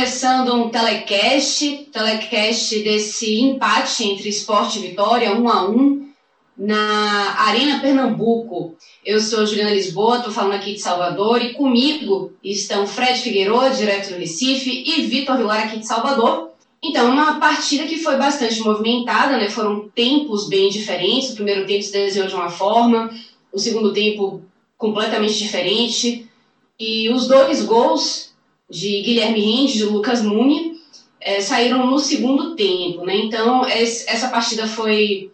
Começando um telecast, telecast desse empate entre Esporte e Vitória, um a um, na Arena Pernambuco. Eu sou Juliana Lisboa, estou falando aqui de Salvador, e comigo estão Fred Figueiredo, direto do Recife, e Vitor Vilar, aqui de Salvador. Então, uma partida que foi bastante movimentada, né? foram tempos bem diferentes, o primeiro tempo se desenhou de uma forma, o segundo tempo completamente diferente, e os dois gols de Guilherme Rende, de Lucas Muni, é, saíram no segundo tempo. Né? Então, essa partida foi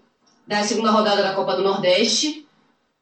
da segunda rodada da Copa do Nordeste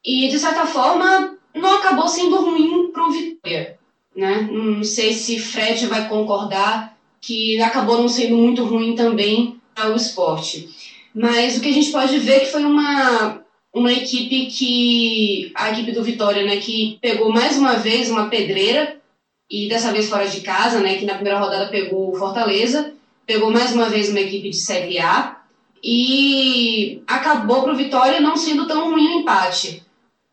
e, de certa forma, não acabou sendo ruim para o Vitória. Né? Não sei se Fred vai concordar que acabou não sendo muito ruim também para o esporte. Mas o que a gente pode ver é que foi uma, uma equipe que. a equipe do Vitória, né, que pegou mais uma vez uma pedreira e dessa vez fora de casa, né, que na primeira rodada pegou o Fortaleza, pegou mais uma vez uma equipe de Série A e acabou para o Vitória não sendo tão ruim o empate.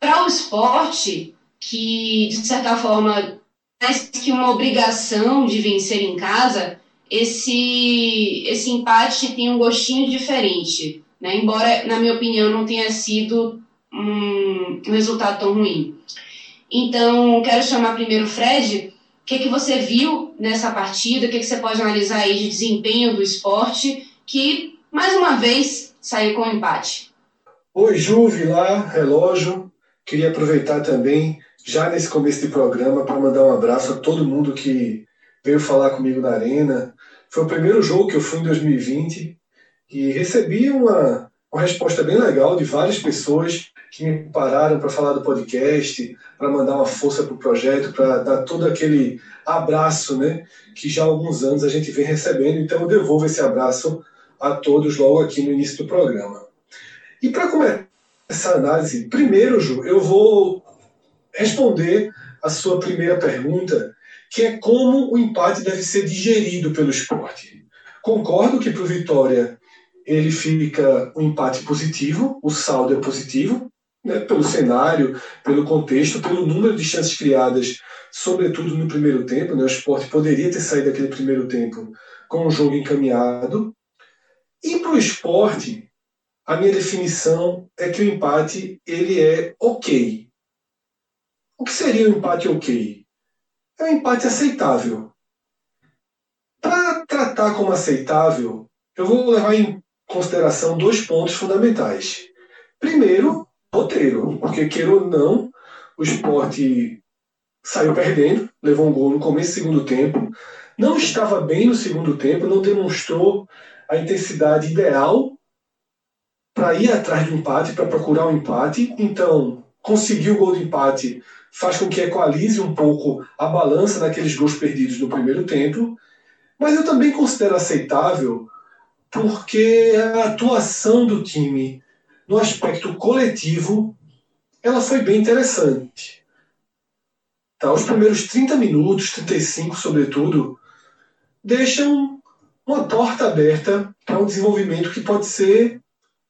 Para o esporte, que de certa forma mais que uma obrigação de vencer em casa, esse, esse empate tem um gostinho diferente, né? embora, na minha opinião, não tenha sido um, resultado tão ruim. Então, quero chamar primeiro o Fred o que, que você viu nessa partida? O que, que você pode analisar aí de desempenho do esporte que, mais uma vez, saiu com empate? Oi, Ju, Vilar, relógio. Queria aproveitar também, já nesse começo de programa, para mandar um abraço a todo mundo que veio falar comigo na Arena. Foi o primeiro jogo que eu fui em 2020 e recebi uma, uma resposta bem legal de várias pessoas que me pararam para falar do podcast, para mandar uma força para o projeto, para dar todo aquele abraço né, que já há alguns anos a gente vem recebendo. Então eu devolvo esse abraço a todos logo aqui no início do programa. E para começar essa análise, primeiro, Ju, eu vou responder a sua primeira pergunta, que é como o empate deve ser digerido pelo esporte. Concordo que para o Vitória ele fica um empate positivo, o saldo é positivo, né, pelo cenário, pelo contexto, pelo número de chances criadas, sobretudo no primeiro tempo. Né, o esporte poderia ter saído daquele primeiro tempo com o jogo encaminhado. E para o esporte, a minha definição é que o empate ele é ok. O que seria um empate ok? É um empate aceitável. Para tratar como aceitável, eu vou levar em consideração dois pontos fundamentais. Primeiro, roteiro, porque queira ou não, o esporte saiu perdendo, levou um gol no começo do segundo tempo, não estava bem no segundo tempo, não demonstrou a intensidade ideal para ir atrás do empate, para procurar um empate, então conseguiu o gol de empate, faz com que equalize um pouco a balança daqueles gols perdidos no primeiro tempo, mas eu também considero aceitável porque a atuação do time no aspecto coletivo, ela foi bem interessante. Tá, os primeiros 30 minutos, 35 sobretudo, deixam uma porta aberta para um desenvolvimento que pode ser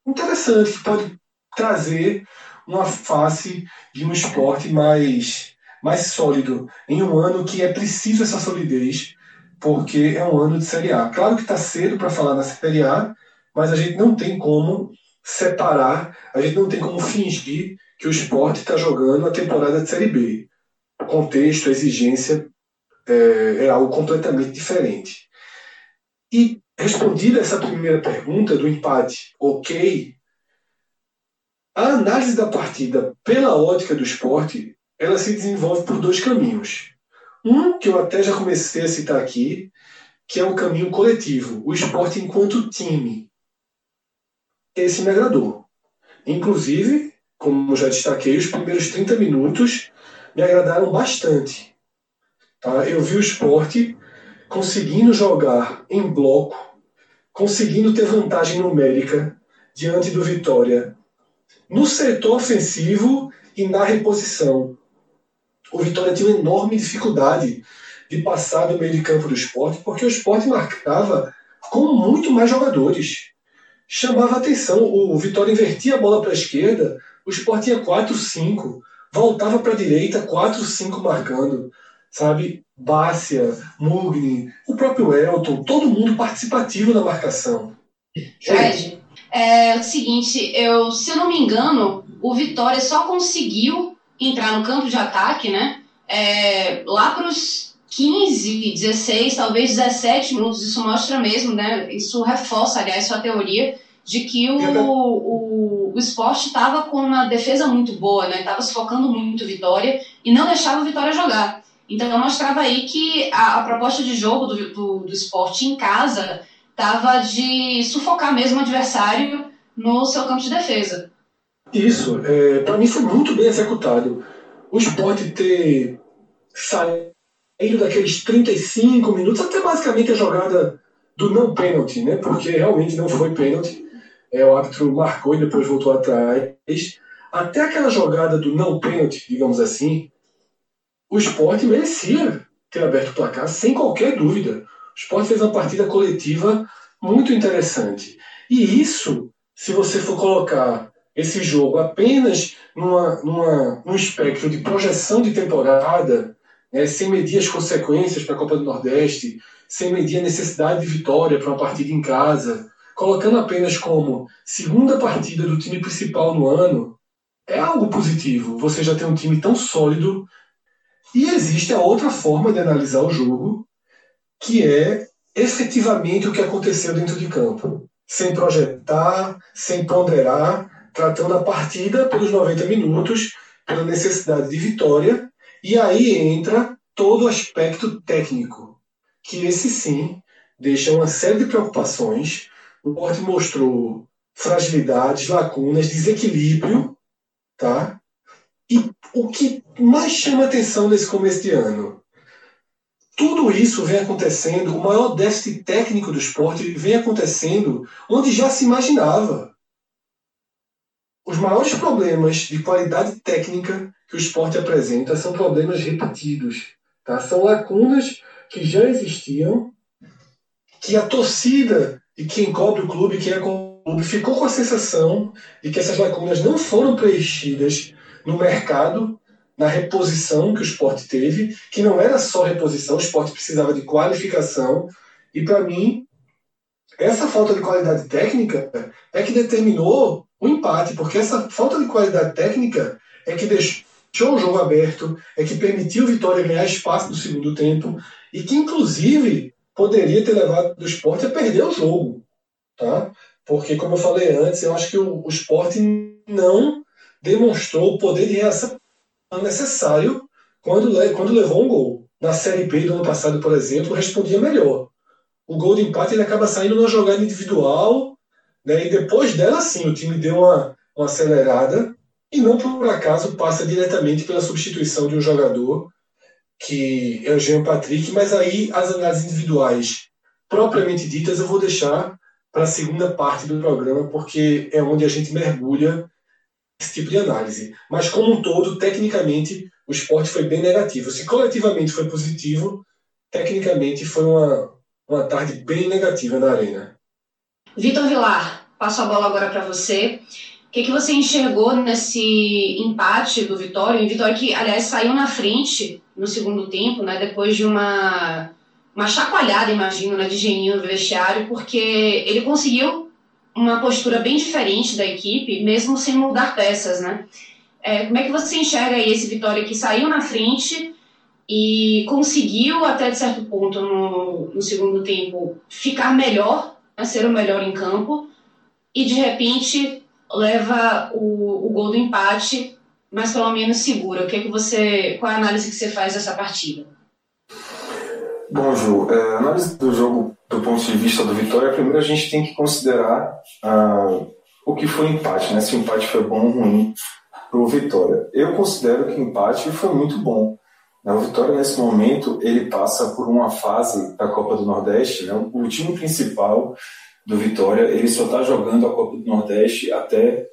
interessante, que pode trazer uma face de um esporte mais, mais sólido, em um ano que é preciso essa solidez, porque é um ano de Série A. Claro que está cedo para falar na Série A, mas a gente não tem como separar, a gente não tem como fingir que o esporte está jogando a temporada de Série B. O contexto, a exigência é, é algo completamente diferente. E respondida essa primeira pergunta do empate ok, A análise da partida pela ótica do esporte, ela se desenvolve por dois caminhos. Um, que eu até já comecei a citar aqui, que é o caminho coletivo, o esporte enquanto time. Esse me agradou. Inclusive, como já destaquei, os primeiros 30 minutos me agradaram bastante. Tá? Eu vi o esporte conseguindo jogar em bloco, conseguindo ter vantagem numérica diante do Vitória no setor ofensivo e na reposição. O Vitória tinha uma enorme dificuldade de passar do meio de campo do esporte, porque o esporte marcava com muito mais jogadores. Chamava atenção, o Vitória invertia a bola para a esquerda, o esporte ia 4-5, voltava para a direita, 4-5 marcando, sabe? Bácia, Mugni, o próprio Elton, todo mundo participativo na marcação. Fred, é o seguinte, eu, se eu não me engano, o Vitória só conseguiu entrar no campo de ataque, né? É, lá para os 15, 16, talvez 17 minutos, isso mostra mesmo, né? Isso reforça, aliás, sua teoria de que o, o, o esporte estava com uma defesa muito boa, né? Estava se focando muito Vitória e não deixava o Vitória jogar. Então mostrava aí que a, a proposta de jogo do, do, do esporte em casa estava de sufocar mesmo o adversário no seu campo de defesa. Isso, é, para mim foi muito bem executado. O esporte ter saído daqueles 35 minutos, até basicamente a jogada do não pênalti, né? Porque realmente não foi pênalti. É, o árbitro marcou e depois voltou atrás. Até aquela jogada do não pênalti, digamos assim, o esporte merecia ter aberto o placar sem qualquer dúvida. O esporte fez uma partida coletiva muito interessante. E isso, se você for colocar esse jogo apenas numa, numa, num espectro de projeção de temporada, né, sem medir as consequências para a Copa do Nordeste, sem medir a necessidade de vitória para uma partida em casa, colocando apenas como segunda partida do time principal no ano, é algo positivo. Você já tem um time tão sólido. E existe a outra forma de analisar o jogo, que é efetivamente o que aconteceu dentro de campo. Sem projetar, sem ponderar, tratando a partida pelos 90 minutos, pela necessidade de vitória, e aí entra todo o aspecto técnico, que esse sim deixa uma série de preocupações. O Porto mostrou fragilidades, lacunas, desequilíbrio, tá? E o que mais chama atenção nesse começo de ano? Tudo isso vem acontecendo, o maior déficit técnico do esporte vem acontecendo onde já se imaginava. Os maiores problemas de qualidade técnica que o esporte apresenta são problemas repetidos. Tá? São lacunas que já existiam, que a torcida e quem cobre o clube, quem é o clube, ficou com a sensação de que essas lacunas não foram preenchidas no mercado, na reposição que o esporte teve, que não era só reposição, o esporte precisava de qualificação. E para mim, essa falta de qualidade técnica é que determinou o empate, porque essa falta de qualidade técnica é que deixou o jogo aberto, é que permitiu o Vitória ganhar espaço no segundo tempo e que, inclusive, poderia ter levado o esporte a perder o jogo. Tá? Porque, como eu falei antes, eu acho que o, o esporte não demonstrou o poder de reação necessário quando, quando levou um gol. Na Série B do ano passado, por exemplo, respondia melhor. O gol de empate ele acaba saindo numa jogada individual né? E depois dela, sim, o time deu uma, uma acelerada e não por acaso passa diretamente pela substituição de um jogador que é o Jean Patrick, mas aí as análises individuais propriamente ditas eu vou deixar para a segunda parte do programa, porque é onde a gente mergulha esse tipo de análise. Mas como um todo, tecnicamente, o esporte foi bem negativo. Se coletivamente foi positivo, tecnicamente foi uma, uma tarde bem negativa na arena. Vitor Vilar, passo a bola agora para você. O que, que você enxergou nesse empate do Vitória? Um Vitória que, aliás, saiu na frente no segundo tempo, né, depois de uma, uma chacoalhada, imagino, né, de Geninho no vestiário, porque ele conseguiu uma postura bem diferente da equipe, mesmo sem mudar peças, né? É, como é que você enxerga aí esse Vitória que saiu na frente e conseguiu, até de certo ponto, no, no segundo tempo, ficar melhor a ser o melhor em campo e de repente leva o, o gol do empate, mas pelo menos segura. O que é que você, qual é a análise que você faz dessa partida? Bom, Ju, é, análise do jogo do ponto de vista do Vitória, primeiro a gente tem que considerar ah, o que foi o empate, né? Se o empate foi bom ou ruim para o Vitória. Eu considero que o empate foi muito bom. O Vitória, nesse momento, ele passa por uma fase da Copa do Nordeste. Né? O time principal do Vitória, ele só está jogando a Copa do Nordeste até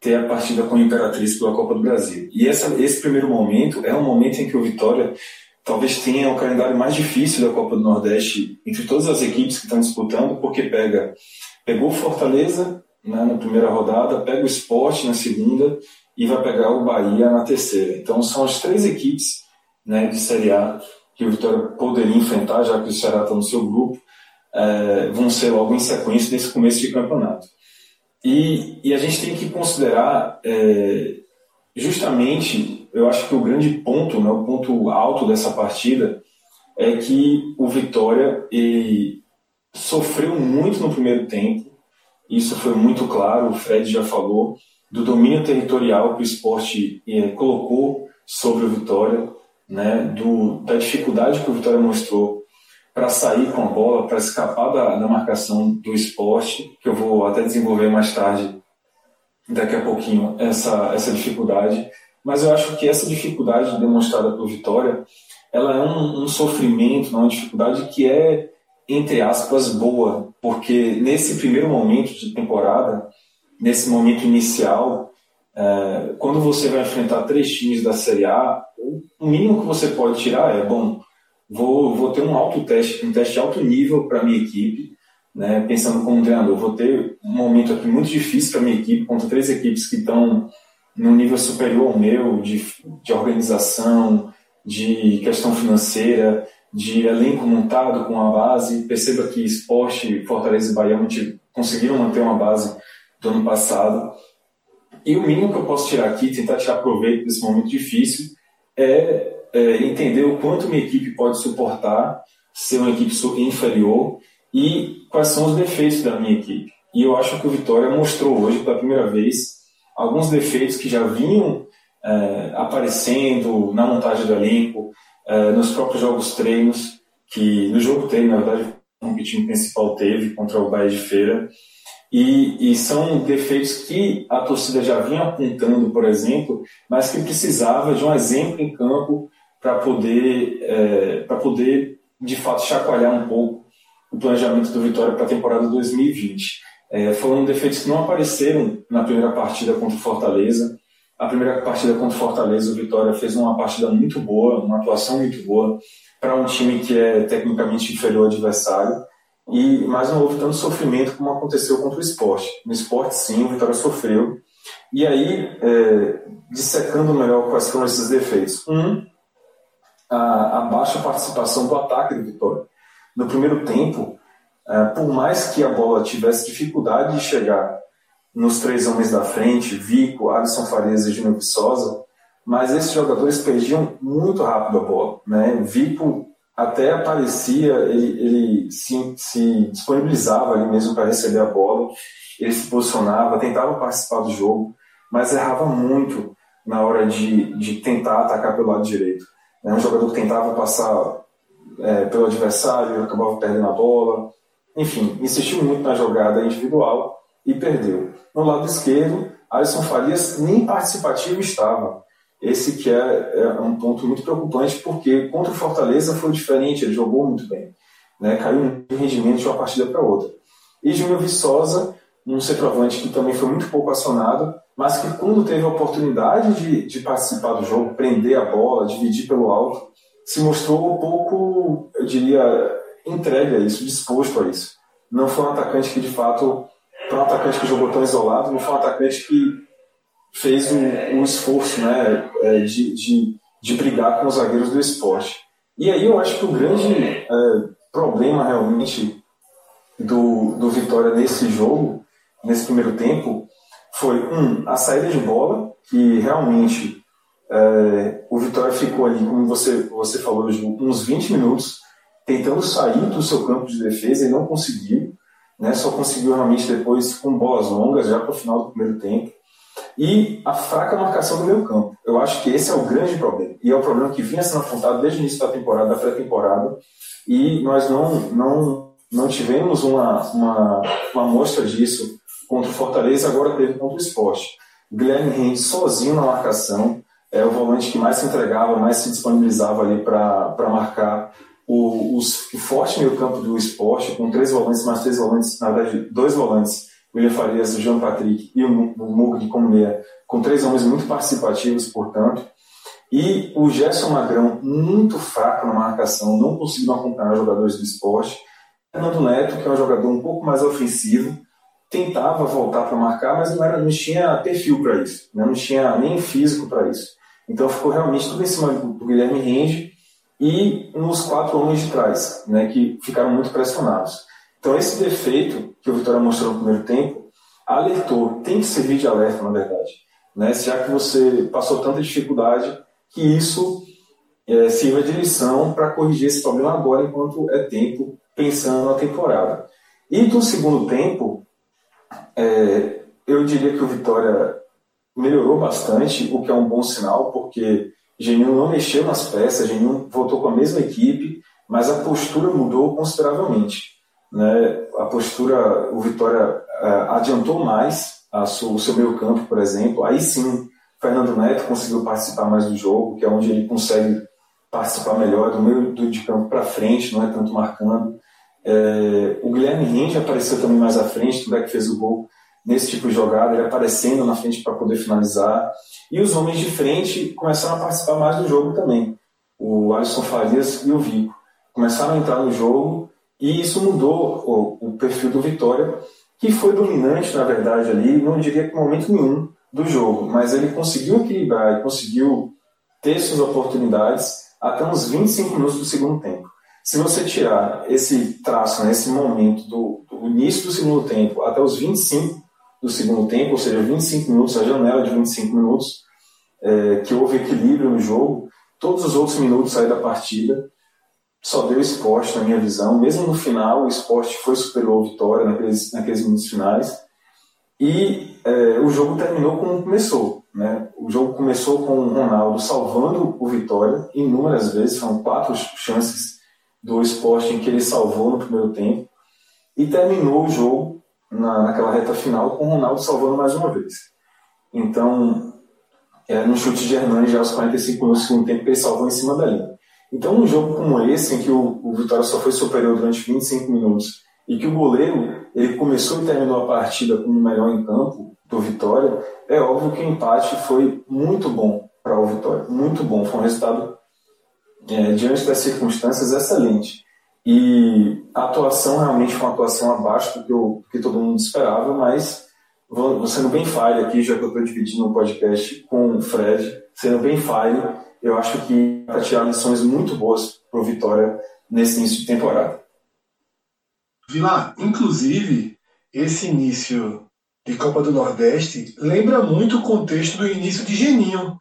ter a partida com a Imperatriz pela Copa do Brasil. E essa, esse primeiro momento é um momento em que o Vitória talvez tenha o calendário mais difícil da Copa do Nordeste entre todas as equipes que estão disputando, porque pega pegou Fortaleza né, na primeira rodada, pega o Esporte na segunda e vai pegar o Bahia na terceira. Então são as três equipes né, de Série A que o Vitória poderia enfrentar, já que o Ceará está no seu grupo, é, vão ser logo em sequência nesse começo de campeonato. E, e a gente tem que considerar é, justamente eu acho que o grande ponto, né, o ponto alto dessa partida é que o Vitória ele sofreu muito no primeiro tempo. Isso foi muito claro, o Fred já falou do domínio territorial que o esporte eh, colocou sobre o Vitória, né, do, da dificuldade que o Vitória mostrou para sair com a bola, para escapar da, da marcação do esporte, que eu vou até desenvolver mais tarde, daqui a pouquinho, essa, essa dificuldade. Mas eu acho que essa dificuldade demonstrada por Vitória, ela é um, um sofrimento, uma dificuldade que é, entre aspas, boa, porque nesse primeiro momento de temporada, nesse momento inicial, é, quando você vai enfrentar três times da Série A, o mínimo que você pode tirar é, bom, vou, vou ter um alto teste, um teste de alto nível para minha equipe, né, pensando como treinador, vou ter um momento aqui muito difícil para minha equipe, contra três equipes que estão num nível superior ao meu, de, de organização, de questão financeira, de elenco montado com a base. Perceba que esporte, Fortaleza e Bahia conseguiram manter uma base do ano passado. E o mínimo que eu posso tirar aqui, tentar tirar proveito desse momento difícil, é, é entender o quanto minha equipe pode suportar ser uma equipe inferior e quais são os defeitos da minha equipe. E eu acho que o Vitória mostrou hoje, pela primeira vez, alguns defeitos que já vinham é, aparecendo na montagem do elenco, é, nos próprios jogos treinos, que no jogo treino, na verdade, o time principal teve contra o Bahia de Feira, e, e, são defeitos que a torcida já vinha apontando, por exemplo, mas que precisava de um exemplo em campo para poder, é, para poder, de fato, chacoalhar um pouco o planejamento do Vitória para a temporada 2020. É, foram defeitos que não apareceram na primeira partida contra o Fortaleza. A primeira partida contra o Fortaleza, o Vitória fez uma partida muito boa, uma atuação muito boa para um time que é tecnicamente inferior ao adversário. E, mas não houve tanto sofrimento como aconteceu contra o esporte. No esporte, sim, o Vitória sofreu. E aí, é, dissecando melhor quais foram esses defeitos. Um, a, a baixa participação do ataque do Vitória. No primeiro tempo, é, por mais que a bola tivesse dificuldade de chegar nos três homens da frente, Vico, Alisson Farias e Júnior Viçosa, mas esses jogadores perdiam muito rápido a bola. Né? Vico até aparecia, ele, ele se, se, disponibilizava ali mesmo para receber a bola, ele se posicionava, tentava participar do jogo, mas errava muito na hora de, de tentar atacar pelo lado direito. É um jogador que tentava passar é, pelo adversário, acabava perdendo a bola, enfim, insistiu muito na jogada individual e perdeu. No lado esquerdo, Alisson Farias nem participativo estava. Esse que é, é, um ponto muito preocupante, porque contra o Fortaleza foi diferente, ele jogou muito bem. Né? Caiu de rendimento de uma partida para outra. E Júnior Viçosa, um centroavante que também foi muito pouco acionado, mas que quando teve a oportunidade de, de participar do jogo, prender a bola, dividir pelo alto, se mostrou um pouco, eu diria, entregue a isso, disposto a isso. Não foi um atacante que, de fato, foi um atacante que jogou tão isolado, não foi um atacante que fez um, um esforço né, é, de, de, de brigar com os zagueiros do esporte. E aí eu acho que o grande é, problema realmente do, do Vitória nesse jogo, nesse primeiro tempo, foi, um, a saída de bola, que realmente é, o Vitória ficou ali, como você, você falou, uns 20 minutos tentando sair do seu campo de defesa e não conseguiu. né? só conseguiu realmente depois com bolas longas, já para o final do primeiro tempo. E a fraca marcação do meio campo. Eu acho que esse é o grande problema. E é o problema que vinha sendo apontado desde o início da temporada, da pré-temporada, e nós não, não, não tivemos uma, uma, uma amostra disso contra o Fortaleza, agora teve contra o esporte. Guilherme Rende sozinho na marcação, é o volante que mais se entregava, mais se disponibilizava ali para marcar o, o forte meio campo do esporte, com três volantes, mais três volantes, na verdade, dois volantes, William Farias, João Patrick e o, como meia, com três homens muito participativos, portanto, e o Gerson Magrão, muito fraco na marcação, não conseguiu acompanhar os jogadores do esporte. Fernando Neto, que é um jogador um pouco mais ofensivo, tentava voltar para marcar, mas não, era, não tinha perfil para isso, né? não tinha nem físico para isso. Então ficou realmente tudo em cima do Guilherme Rende e nos quatro homens de trás, né, que ficaram muito pressionados. Então esse defeito que o Vitória mostrou no primeiro tempo alertou, tem que servir de alerta, na verdade. Né? Já que você passou tanta dificuldade, que isso é, sirva de lição para corrigir esse problema agora, enquanto é tempo, pensando na temporada. E do segundo tempo, é, eu diria que o Vitória melhorou bastante, o que é um bom sinal, porque Geninho não mexeu nas peças, Geninho voltou com a mesma equipe, mas a postura mudou consideravelmente. Né? A postura, o Vitória é, adiantou mais o seu meio campo, por exemplo, aí sim Fernando Neto conseguiu participar mais do jogo, que é onde ele consegue participar melhor do meio do, de campo para frente, não é tanto marcando. É, o Guilherme Rende apareceu também mais à frente, tudo é que fez o gol nesse tipo de jogada, ele aparecendo na frente para poder finalizar. E os homens de frente começaram a participar mais do jogo também. O Alisson Farias e o Vico começaram a entrar no jogo e isso mudou o, o perfil do Vitória, que foi dominante, na verdade, ali, não diria que momento nenhum do jogo, mas ele conseguiu equilibrar e conseguiu ter suas oportunidades até uns 25 minutos do segundo tempo. Se você tirar esse traço, né, esse momento do, do, início do segundo tempo até os 25 do segundo tempo, ou seja, 25 minutos, a janela de 25 minutos, é, que houve equilíbrio no jogo, todos os outros minutos aí da partida só deu esporte, na minha visão. Mesmo no final, o esporte foi superior ao Vitória naqueles, naqueles minutos finais. E é, o jogo terminou como começou. Né? O jogo começou com o Ronaldo salvando o Vitória inúmeras vezes, foram quatro chances do esporte em que ele salvou no primeiro tempo, e terminou o jogo na, naquela reta final com o Ronaldo salvando mais uma vez. Então, é, no chute de Hernani já aos 45 minutos do segundo tempo, ele salvou em cima da linha. Então, um jogo como esse, em que o, o Vitória só foi superior durante 25 minutos e que o goleiro ele começou e terminou a partida como o melhor em campo do Vitória, é óbvio que o empate foi muito bom para o Vitória, muito bom. Foi um resultado, é, diante das circunstâncias, excelente. E a atuação realmente foi uma atuação abaixo do que, eu, que todo mundo esperava, mas vou, sendo bem falho aqui, já que eu estou dividindo o um podcast com o Fred, sendo bem falho, eu acho que para tirar lições muito boas para o Vitória nesse início de temporada. Vila, inclusive, esse início de Copa do Nordeste lembra muito o contexto do início de Geninho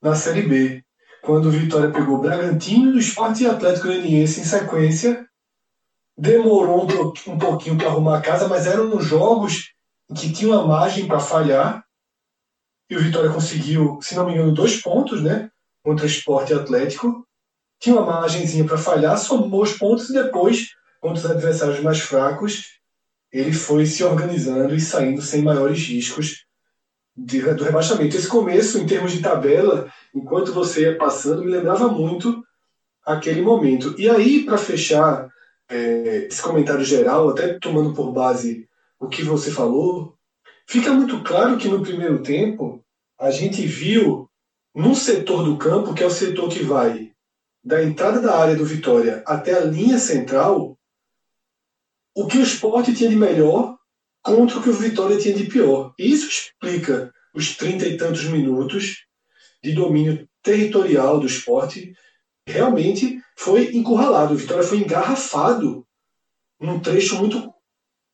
na Série B, quando o Vitória pegou Bragantino, Esporte e Atlético Goianiense em sequência. Demorou um pouquinho para arrumar a casa, mas eram jogos que tinha uma margem para falhar. E o Vitória conseguiu, se não me engano, dois pontos, né? Contra Esporte e Atlético. Tinha uma margenzinha para falhar, somou os pontos e depois contra os adversários mais fracos, ele foi se organizando e saindo sem maiores riscos de, do rebaixamento. Esse começo, em termos de tabela, enquanto você ia passando, me lembrava muito aquele momento. E aí, para fechar é, esse comentário geral, até tomando por base o que você falou, fica muito claro que no primeiro tempo a gente viu num setor do campo, que é o setor que vai da entrada da área do Vitória até a linha central, o que o esporte tinha de melhor contra o que o Vitória tinha de pior. E isso explica os trinta e tantos minutos de domínio territorial do esporte. Realmente foi encurralado. O Vitória foi engarrafado num trecho muito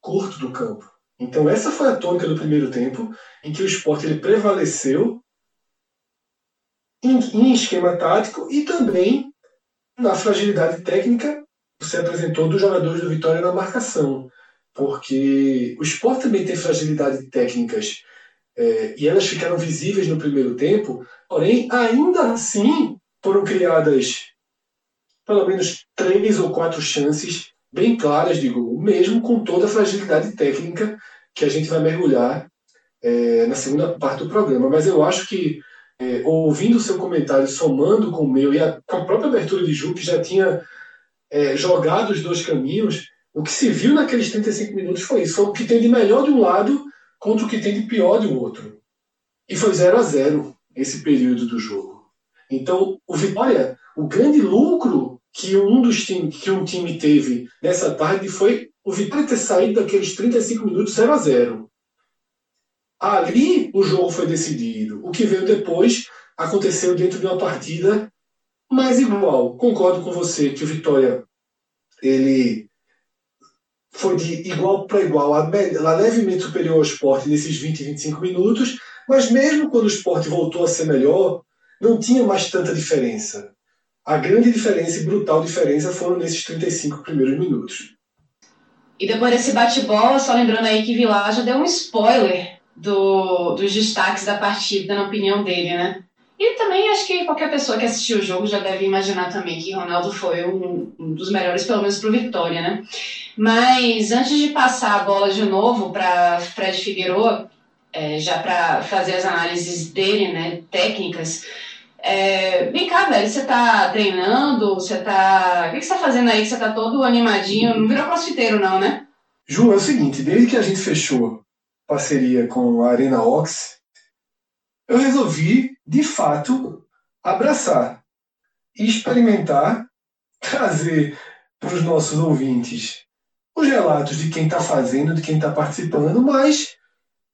curto do campo. Então essa foi a tônica do primeiro tempo, em que o esporte ele prevaleceu em, em esquema tático e também na fragilidade técnica se apresentou dos jogadores do Vitória na marcação. porque o esporte também tem fragilidade técnicas é, e elas ficaram visíveis no primeiro tempo, porém, ainda assim foram criadas pelo menos três ou quatro chances bem claras de gol, mesmo com toda a fragilidade técnica que a gente vai mergulhar é, na segunda parte do programa. Mas eu acho que, é, ouvindo o seu comentário, somando com o meu e a, com a própria abertura de Ju, que já tinha é, jogado os dois caminhos, o que se viu naqueles 35 minutos foi isso: foi o que tem de melhor de um lado contra o que tem de pior um outro. E foi 0 a 0 esse período do jogo. Então, o Vitória, o grande lucro que um dos times, que um time teve nessa tarde foi o Vitória ter saído daqueles 35 minutos 0 a 0. Ali o jogo foi decidido. O que veio depois aconteceu dentro de uma partida mais igual. Concordo com você que o Vitória ele foi de igual para igual, a, levemente superior ao esporte nesses 20, 25 minutos, mas mesmo quando o esporte voltou a ser melhor, não tinha mais tanta diferença. A grande diferença e brutal diferença foram nesses 35 primeiros minutos. E depois desse bate-bola, só lembrando aí que Vilar já deu um spoiler do, dos destaques da partida, na opinião dele, né? E também acho que qualquer pessoa que assistiu o jogo já deve imaginar também que Ronaldo foi um, um dos melhores, pelo menos para o Vitória, né? Mas antes de passar a bola de novo para Fred Figueiredo, é, já para fazer as análises dele, né, técnicas, é, vem cá, velho, você tá treinando? Você tá. O que, você tá fazendo aí que você tá todo animadinho? Não virou crossfiteiro, não, né? Ju, é o seguinte, desde que a gente fechou parceria com a Arena Ox, eu resolvi, de fato, abraçar e experimentar, trazer para os nossos ouvintes os relatos de quem está fazendo, de quem está participando, mas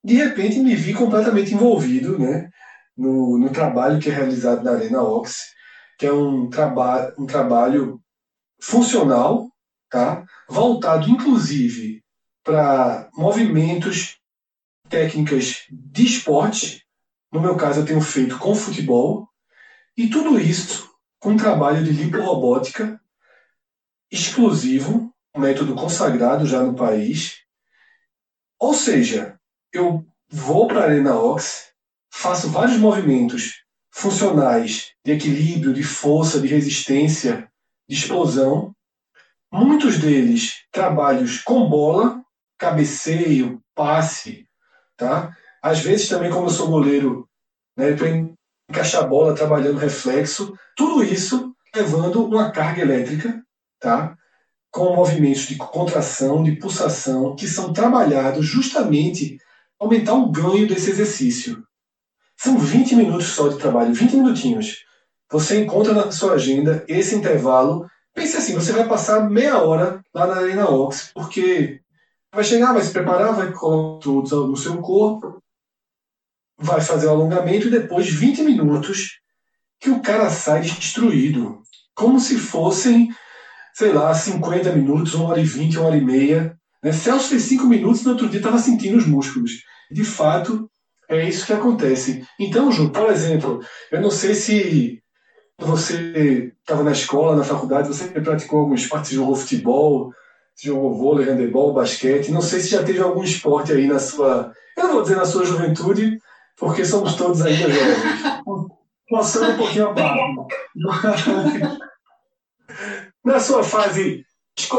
de repente me vi completamente envolvido né, no, no trabalho que é realizado na Arena Ox, que é um, traba um trabalho funcional, tá? voltado inclusive para movimentos, técnicas de esporte no meu caso, eu tenho feito com futebol. E tudo isso com um trabalho de liporobótica exclusivo, um método consagrado já no país. Ou seja, eu vou para a Arena Ox, faço vários movimentos funcionais de equilíbrio, de força, de resistência, de explosão. Muitos deles trabalhos com bola, cabeceio, passe, tá? Às vezes também, como eu sou goleiro, né, para encaixar a bola, trabalhando reflexo, tudo isso levando uma carga elétrica, tá? com movimentos de contração, de pulsação, que são trabalhados justamente para aumentar o ganho desse exercício. São 20 minutos só de trabalho, 20 minutinhos. Você encontra na sua agenda esse intervalo. Pense assim, você vai passar meia hora lá na Arena Ox, porque vai chegar, vai se preparar, vai colocar tudo no seu corpo, vai fazer o alongamento e depois 20 minutos que o cara sai destruído. Como se fossem, sei lá, 50 minutos, 1 hora e 20, 1 hora e meia. Né? Celso fez 5 minutos e no outro dia estava sentindo os músculos. De fato, é isso que acontece. Então, Ju, por exemplo, eu não sei se você estava na escola, na faculdade, você praticou algum esporte, jogou futebol, você jogou vôlei, handebol, basquete. Não sei se já teve algum esporte aí na sua. Eu não vou dizer na sua juventude, porque somos todos ainda jovens. Passando um pouquinho a barba. Na sua fase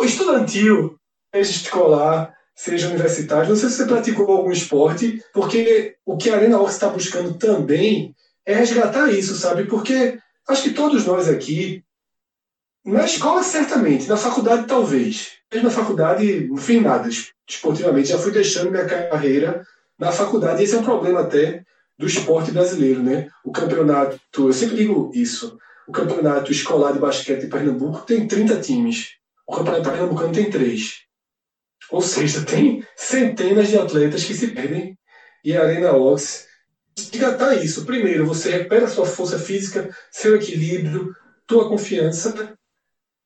estudantil, seja escolar, seja universitário, não sei se você praticou algum esporte, porque o que a Arena Ox está buscando também é resgatar isso, sabe? Porque acho que todos nós aqui, na escola certamente, na faculdade talvez, mas na faculdade não fiz nada esportivamente, já fui deixando minha carreira na faculdade. Esse é um problema até do esporte brasileiro, né? O campeonato, eu sempre digo isso, o campeonato escolar de basquete de Pernambuco tem 30 times. O campeonato pernambucano tem 3. Ou seja, tem centenas de atletas que se perdem e a Arena Ox tá isso. Primeiro, você recupera sua força física, seu equilíbrio, tua confiança.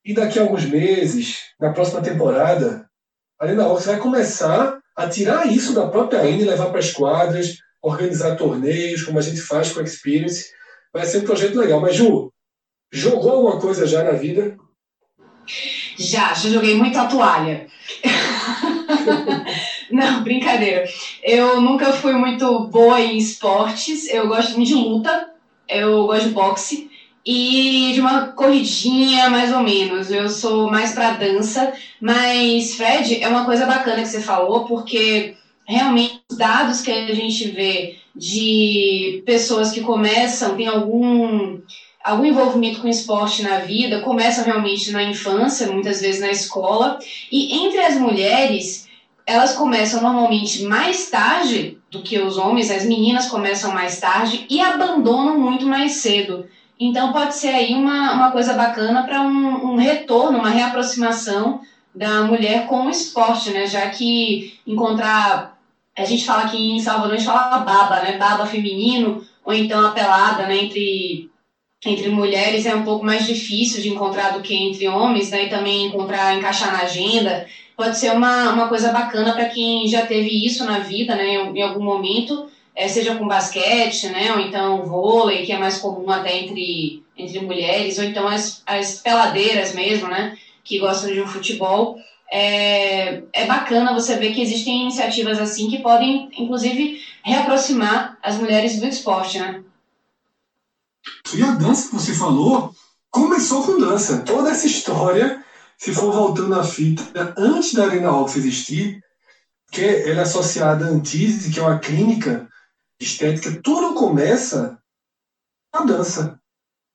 E daqui a alguns meses, na próxima temporada, a Arena Ox vai começar a tirar isso da própria e levar para as quadras, organizar torneios, como a gente faz com a Experience. Vai ser um projeto legal. Mas, Ju, jogou alguma coisa já na vida? Já, já joguei muito a toalha. Não, brincadeira. Eu nunca fui muito boa em esportes. Eu gosto muito de luta. Eu gosto de boxe e de uma corridinha, mais ou menos. Eu sou mais para dança, mas Fred, é uma coisa bacana que você falou, porque realmente os dados que a gente vê de pessoas que começam, tem algum algum envolvimento com esporte na vida, começam realmente na infância, muitas vezes na escola, e entre as mulheres, elas começam normalmente mais tarde do que os homens, as meninas começam mais tarde e abandonam muito mais cedo. Então pode ser aí uma, uma coisa bacana para um, um retorno, uma reaproximação da mulher com o esporte, né? Já que encontrar, a gente fala aqui em Salvador, a gente fala baba, né? Baba feminino, ou então a pelada, né? Entre, entre mulheres é um pouco mais difícil de encontrar do que entre homens, né? E também encontrar, encaixar na agenda. Pode ser uma, uma coisa bacana para quem já teve isso na vida, né? Em, em algum momento é, seja com basquete, né, ou então vôlei, que é mais comum até entre, entre mulheres, ou então as, as peladeiras mesmo, né, que gostam de um futebol. É, é bacana você ver que existem iniciativas assim que podem, inclusive, reaproximar as mulheres do esporte, né? E a dança que você falou começou com dança. Toda essa história, se for voltando à fita, antes da Arena Ox existir, que ela é associada à Antise, que é uma clínica estética, tudo começa na dança.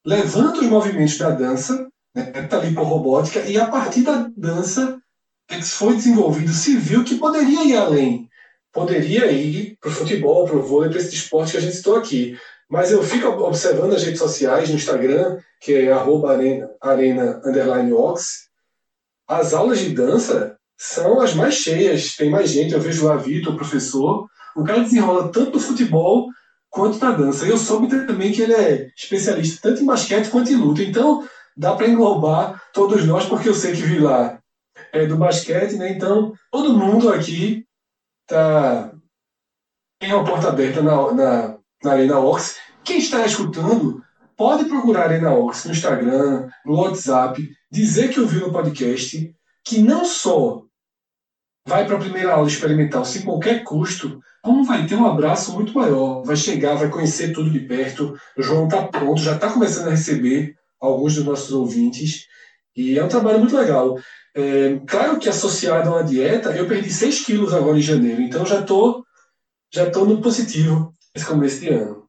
Levando os movimentos da dança, né, tá ali robótica, e a partir da dança que foi desenvolvido, se viu que poderia ir além. Poderia ir para o futebol, para o vôlei, para esse esporte que a gente citou aqui. Mas eu fico observando as redes sociais, no Instagram, que é arena, arena underline ox, as aulas de dança são as mais cheias, tem mais gente, eu vejo lá Vitor, professor, o cara desenrola tanto no futebol quanto na dança. Eu soube também que ele é especialista tanto em basquete quanto em luta. Então, dá para englobar todos nós, porque eu sei que Vilar é do basquete, né? Então, todo mundo aqui tá tem uma porta aberta na, na, na Arena Ox. Quem está escutando, pode procurar a Arena Ox no Instagram, no WhatsApp, dizer que ouviu no podcast, que não só vai para a primeira aula experimental sem qualquer custo, como vai ter um abraço muito maior. Vai chegar, vai conhecer tudo de perto. O João está pronto, já está começando a receber alguns dos nossos ouvintes. E é um trabalho muito legal. É, claro que associado a uma dieta, eu perdi 6 quilos agora em janeiro, então já estou já tô no positivo esse começo de ano.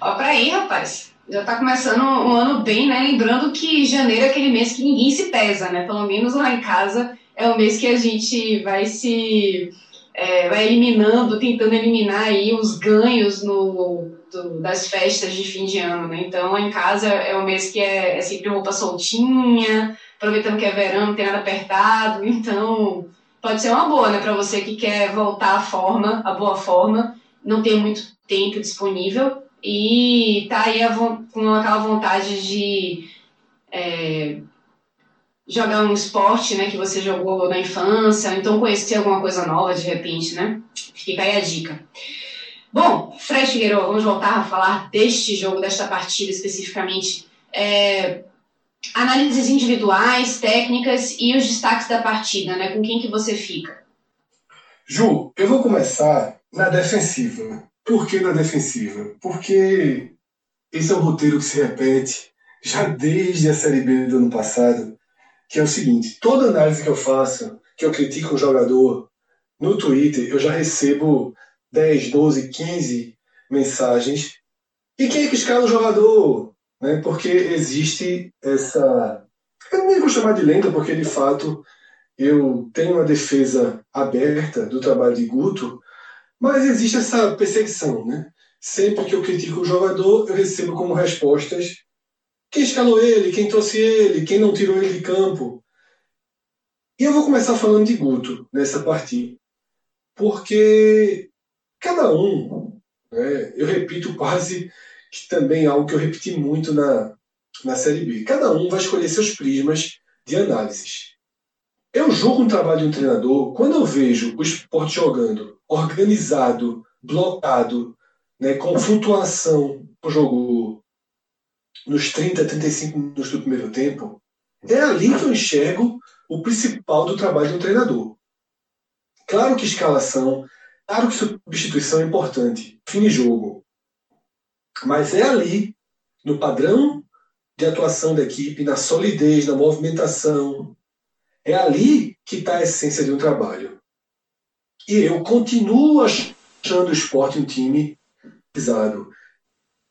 Ó, para aí, rapaz. Já está começando um ano bem, né? Lembrando que janeiro é aquele mês que ninguém se pesa, né? Pelo menos lá em casa é o mês que a gente vai se é, vai eliminando, tentando eliminar aí os ganhos no, do, das festas de fim de ano, né? Então, em casa é o mês que é, é sempre roupa soltinha, aproveitando que é verão, não tem nada apertado, então pode ser uma boa, né, para você que quer voltar à forma, à boa forma, não tem muito tempo disponível e tá aí com aquela vontade de é, jogar um esporte, né, que você jogou na infância, então conhecer alguma coisa nova de repente, né? Fica aí a dica. Bom, Fred Figueiredo, vamos voltar a falar deste jogo, desta partida especificamente. É, análises individuais, técnicas e os destaques da partida, né? Com quem que você fica? Ju, eu vou começar na defensiva. Por que na defensiva? Porque esse é um roteiro que se repete já desde a Série B do ano passado que é o seguinte: toda análise que eu faço, que eu critico um jogador no Twitter, eu já recebo 10, 12, 15 mensagens. E quem é que escala o jogador? Né? Porque existe essa. Eu nem vou chamar de lenda, porque de fato eu tenho uma defesa aberta do trabalho de Guto, mas existe essa perseguição. Né? Sempre que eu critico o jogador, eu recebo como respostas quem escalou ele? Quem trouxe ele? Quem não tirou ele de campo? E eu vou começar falando de Guto nessa partida. Porque cada um, né, eu repito quase que também algo que eu repeti muito na, na Série B. Cada um vai escolher seus prismas de análises. Eu julgo um trabalho de um treinador quando eu vejo o esporte jogando organizado, blocado, né, com flutuação no jogo nos 30, 35 minutos do primeiro tempo, é ali que eu enxergo o principal do trabalho um treinador. Claro que escalação, claro que substituição é importante, fim de jogo. Mas é ali, no padrão de atuação da equipe, na solidez, na movimentação. É ali que está a essência de um trabalho. E eu continuo achando o esporte um time pesado.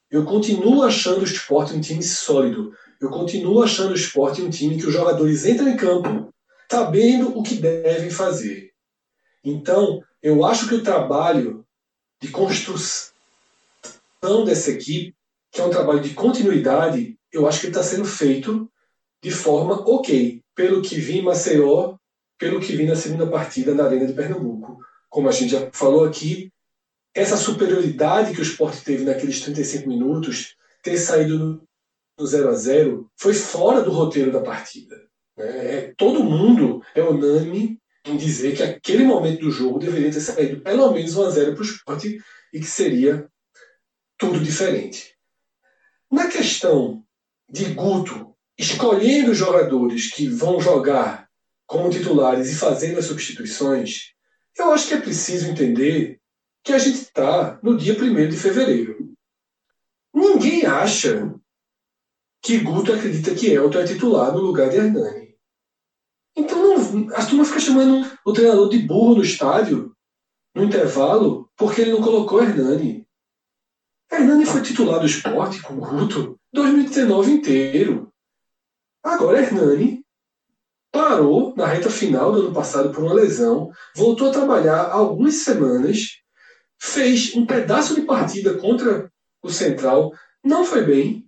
Eu continuo achando o esporte um time sólido. Eu continuo achando o esporte um time que os jogadores entram em campo sabendo o que devem fazer. Então, eu acho que o trabalho de construção dessa equipe, que é um trabalho de continuidade, eu acho que está sendo feito de forma ok, pelo que vi em Maceió, pelo que vi na segunda partida na Arena de Pernambuco. Como a gente já falou aqui, essa superioridade que o esporte teve naqueles 35 minutos, ter saído no 0 a 0 foi fora do roteiro da partida. Né? É, todo mundo é unânime em dizer que aquele momento do jogo deveria ter saído pelo menos 1 a 0 para o esporte e que seria tudo diferente. Na questão de Guto escolhendo os jogadores que vão jogar como titulares e fazendo as substituições, eu acho que é preciso entender que a gente está no dia 1 de fevereiro. Ninguém acha que Guto acredita que Elton é titular no lugar de Hernani. Então não, a turma fica chamando o treinador de burro no estádio, no intervalo, porque ele não colocou Hernani. Hernani foi titular do esporte com Guto 2019 inteiro. Agora Hernani parou na reta final do ano passado por uma lesão, voltou a trabalhar algumas semanas, fez um pedaço de partida contra o Central, não foi bem,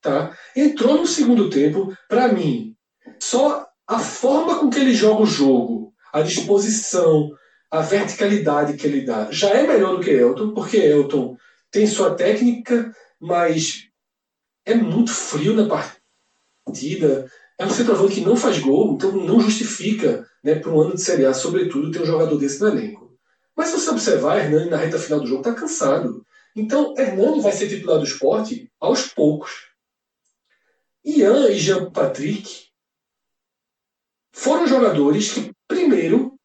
tá? Entrou no segundo tempo, para mim, só a forma com que ele joga o jogo, a disposição, a verticalidade que ele dá, já é melhor do que Elton, porque Elton tem sua técnica, mas é muito frio na partida. É um centroavante que não faz gol, então não justifica, né, para um ano de Série A, sobretudo, ter um jogador desse no elenco. Mas se você observar, Hernani na reta final do jogo está cansado. Então, Hernani vai ser titular do esporte aos poucos. Ian e Jean Patrick foram jogadores que, primeiro,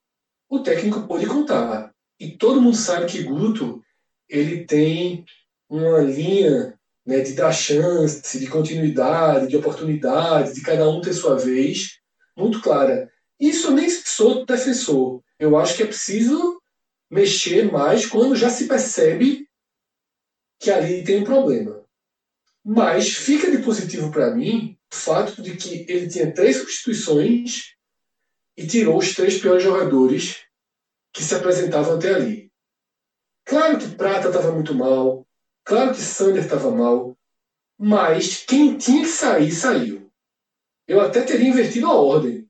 o técnico pôde contar. E todo mundo sabe que Guto ele tem uma linha né, de dar chance, de continuidade, de oportunidade, de cada um ter sua vez, muito clara. Isso eu nem sou defensor. Eu acho que é preciso mexer mais quando já se percebe que ali tem um problema. Mas fica de positivo para mim o fato de que ele tinha três substituições e tirou os três piores jogadores que se apresentavam até ali. Claro que Prata estava muito mal, claro que Sander estava mal, mas quem tinha que sair, saiu. Eu até teria invertido a ordem.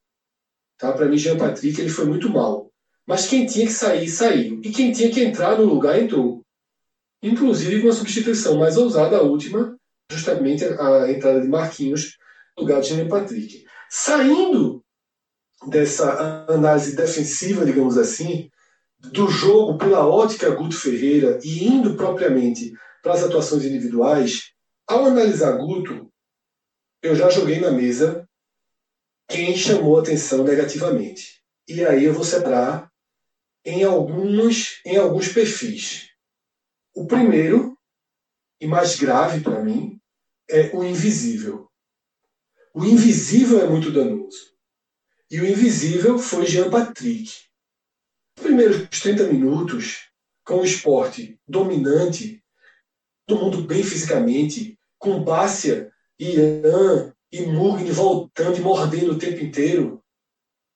Tá? Para mim, Jean Patrick ele foi muito mal. Mas quem tinha que sair, saiu. E quem tinha que entrar no lugar, entrou. Inclusive com a substituição mais ousada, a última, justamente a entrada de Marquinhos no lugar de Jean Patrick. Saindo dessa análise defensiva, digamos assim, do jogo pela ótica Guto Ferreira e indo propriamente para as atuações individuais, ao analisar Guto, eu já joguei na mesa quem chamou atenção negativamente. E aí eu vou separar em alguns, em alguns perfis. O primeiro, e mais grave para mim, é o invisível. O invisível é muito danoso. E o invisível foi Jean Patrick primeiros 30 minutos, com o esporte dominante, todo mundo bem fisicamente, com Bácia, Ian e Mugni voltando e mordendo o tempo inteiro,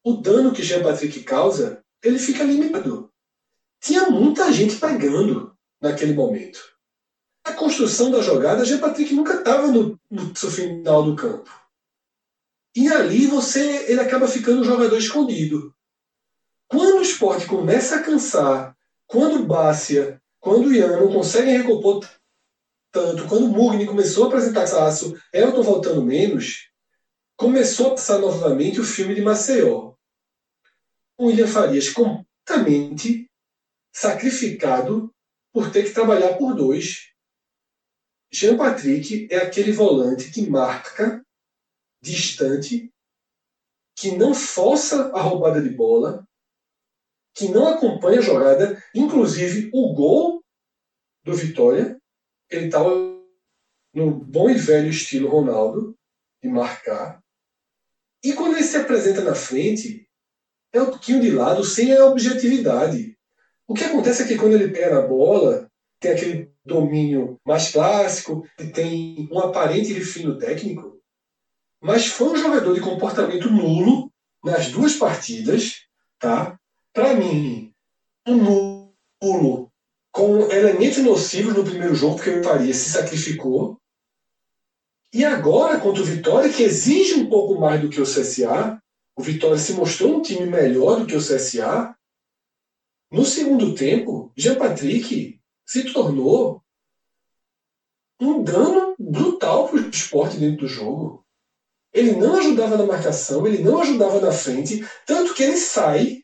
o dano que Jean Patrick causa, ele fica limitado. Tinha muita gente pegando naquele momento. A construção da jogada, Jean Patrick nunca estava no, no seu final do campo. E ali você ele acaba ficando um jogador escondido. Quando o esporte começa a cansar, quando o Bácia, quando o Ian não conseguem recompor tanto, quando o Mugni começou a apresentar cansaço, Elton voltando menos, começou a passar novamente o filme de Maceió. O William Farias completamente sacrificado por ter que trabalhar por dois. Jean Patrick é aquele volante que marca distante que não força a roubada de bola, que não acompanha a jogada, inclusive o gol do Vitória, ele estava no bom e velho estilo Ronaldo, de marcar. E quando ele se apresenta na frente, é um pouquinho de lado, sem a objetividade. O que acontece é que quando ele pega na bola, tem aquele domínio mais clássico, e tem um aparente refino técnico, mas foi um jogador de comportamento nulo nas duas partidas, tá? Para mim, um nulo com elementos nocivos no primeiro jogo, porque o Faria se sacrificou. E agora, contra o Vitória, que exige um pouco mais do que o CSA, o Vitória se mostrou um time melhor do que o CSA. No segundo tempo, Jean Patrick se tornou um dano brutal para o esporte dentro do jogo. Ele não ajudava na marcação, ele não ajudava na frente, tanto que ele sai,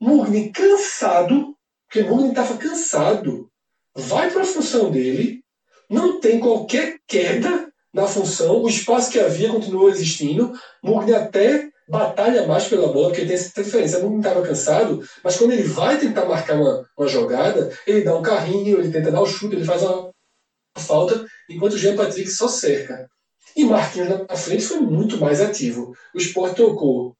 Mugni cansado, porque Mugni estava cansado, vai para a função dele, não tem qualquer queda na função, o espaço que havia continuou existindo, Mugni até batalha mais pela bola, porque tem essa diferença. Mugni estava cansado, mas quando ele vai tentar marcar uma, uma jogada, ele dá um carrinho, ele tenta dar o chute, ele faz uma falta, enquanto o Jean Patrick só cerca. E Marquinhos na frente foi muito mais ativo. O Sport trocou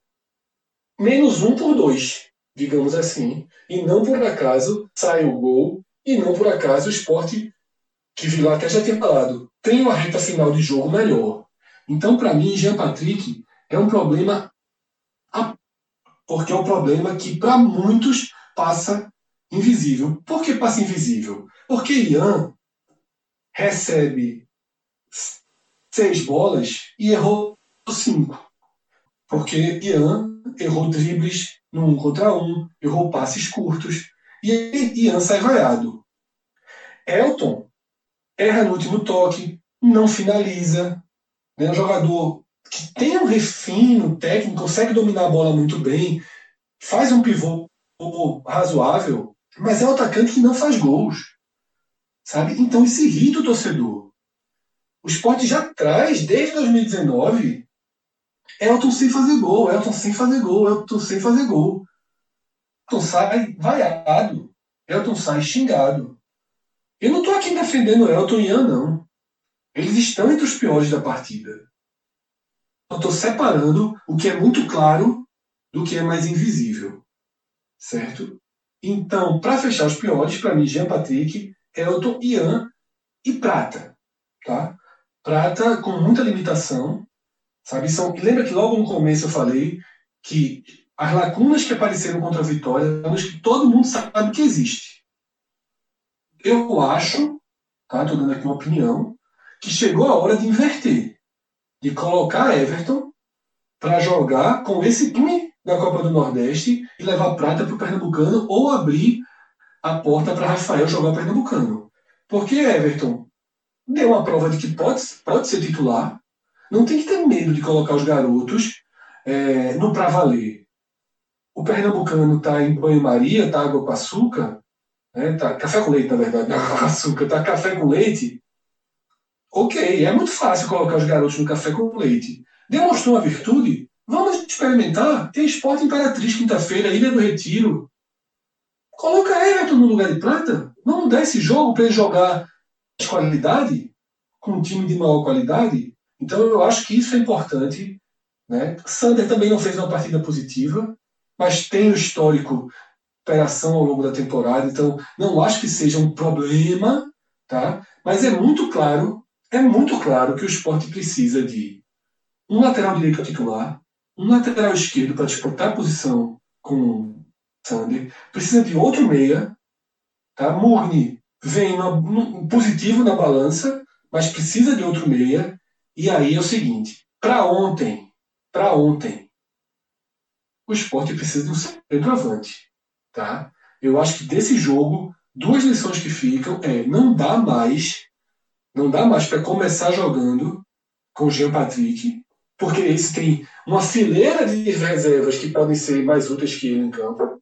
menos um por dois, digamos assim. E não por acaso sai o gol, e não por acaso o Sport, que Vilar até já tinha falado, tem uma reta final de jogo melhor. Então, para mim, Jean Patrick é um problema. Porque é um problema que, para muitos, passa invisível. Por que passa invisível? Porque Ian recebe seis bolas e errou cinco. Porque Ian errou dribles no um contra um, errou passes curtos, e Ian sai vaiado. Elton erra no último toque, não finaliza. Né? Um jogador que tem um refino técnico, consegue dominar a bola muito bem, faz um pivô razoável, mas é um atacante que não faz gols. Sabe? Então isso irrita o torcedor. O esporte já traz, desde 2019, Elton sem fazer gol, Elton sem fazer gol, Elton sem fazer gol. Elton sai vaiado, Elton sai xingado. Eu não estou aqui defendendo Elton e Ian, não. Eles estão entre os piores da partida. Eu estou separando o que é muito claro do que é mais invisível. Certo? Então, para fechar os piores, para mim, Jean Patrick, Elton, Ian e Prata. Tá? Prata com muita limitação, sabe? São, lembra que logo no começo eu falei que as lacunas que apareceram contra a Vitória são as que todo mundo sabe que existe. Eu acho, tá? Estou dando aqui uma opinião, que chegou a hora de inverter, de colocar Everton para jogar com esse time da Copa do Nordeste e levar prata para o Pernambucano ou abrir a porta para Rafael jogar Pernambucano. Porque Everton deu uma prova de que pode, pode ser titular. Não tem que ter medo de colocar os garotos é, no pra valer. O Pernambucano está em banho-maria, está água com açúcar, né, tá café com leite, na verdade, água com açúcar, está café com leite. Ok, é muito fácil colocar os garotos no café com leite. Demonstrou uma virtude? Vamos experimentar. Tem esporte Imperatriz quinta-feira, Ilha do Retiro. Coloca Everton no lugar de prata. Vamos dar esse jogo para ele jogar de qualidade, com um time de maior qualidade. Então eu acho que isso é importante. Né? Sander também não fez uma partida positiva, mas tem o histórico operação ao longo da temporada, então não acho que seja um problema, tá? mas é muito claro, é muito claro que o esporte precisa de um lateral direito titular, um lateral esquerdo para disputar a posição com Sander, precisa de outro meia, tá? Murni vem no, no, positivo na balança, mas precisa de outro meia. E aí é o seguinte: para ontem, para ontem, o esporte precisa de um centroavante. Tá? Eu acho que desse jogo, duas lições que ficam é não dá mais, não dá mais para começar jogando com Jean Patrick, porque esse tem uma fileira de reservas que podem ser mais úteis que ele em campo.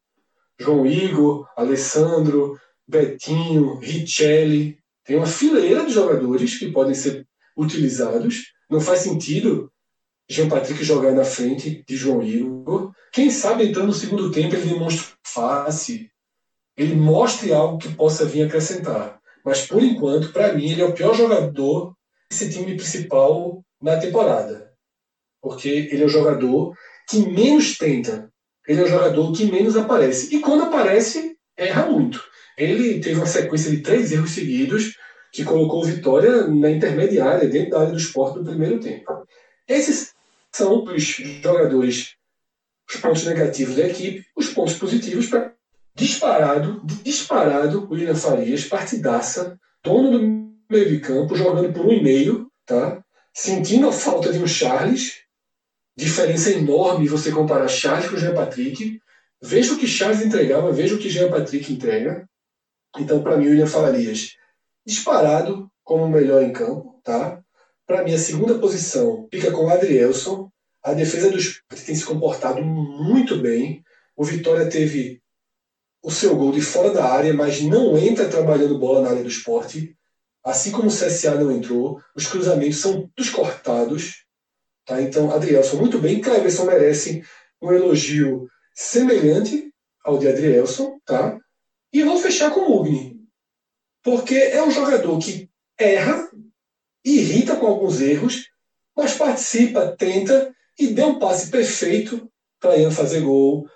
João Igor, Alessandro, Betinho, Richelli. Tem uma fileira de jogadores que podem ser utilizados. Não faz sentido Jean Patrick jogar na frente de João Igor. Quem sabe entrando no segundo tempo ele demonstra face, ele mostre algo que possa vir acrescentar. Mas por enquanto, para mim, ele é o pior jogador desse time principal na temporada. Porque ele é o jogador que menos tenta. Ele é o jogador que menos aparece. E quando aparece, erra muito. Ele teve uma sequência de três erros seguidos que colocou Vitória na intermediária, dentro da área do esporte no primeiro tempo. Esses são os jogadores, os pontos negativos da equipe, os pontos positivos para disparado, disparado, o William Farias, partidaça, dono do meio de campo, jogando por um e meio, tá? sentindo a falta de um Charles, diferença enorme você comparar Charles com o Jean Patrick. Veja o que Charles entregava, veja o que Jean Patrick entrega. Então, para mim, o William Farias disparado como o melhor em campo, tá? Para mim, a segunda posição fica com o Adrielson. A defesa do esporte tem se comportado muito bem. O Vitória teve o seu gol de fora da área, mas não entra trabalhando bola na área do esporte. Assim como o CSA não entrou, os cruzamentos são todos cortados. Tá? Então, Adrielson muito bem. Cleverson merece um elogio semelhante ao de Adrielson. Tá? E vou fechar com o Mugni. Porque é um jogador que erra, irrita com alguns erros, mas participa, tenta e deu um passe perfeito para Ian fazer gol.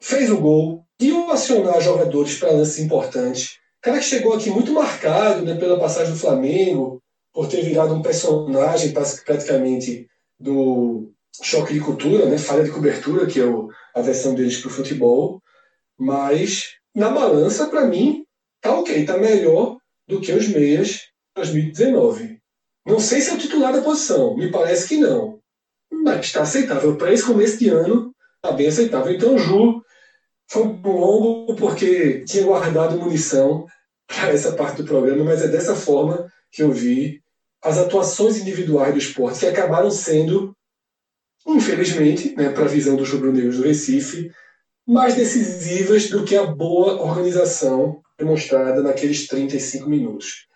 Fez o gol, o acionar jogadores para lances importantes. Cara que chegou aqui muito marcado né, pela passagem do Flamengo, por ter virado um personagem praticamente do choque de cultura, né, falha de cobertura, que é o, a versão deles para o futebol. Mas na balança, para mim, tá ok, tá melhor do que os meias 2019. Não sei se é o titular da posição, me parece que não. Mas está aceitável. Para esse começo de ano, está bem aceitável. Então, Ju, foi longo porque tinha guardado munição para essa parte do programa, mas é dessa forma que eu vi as atuações individuais do esporte que acabaram sendo, infelizmente, né, para a visão dos rubro-negros do Recife, mais decisivas do que a boa organização demonstrada naqueles 35 minutos.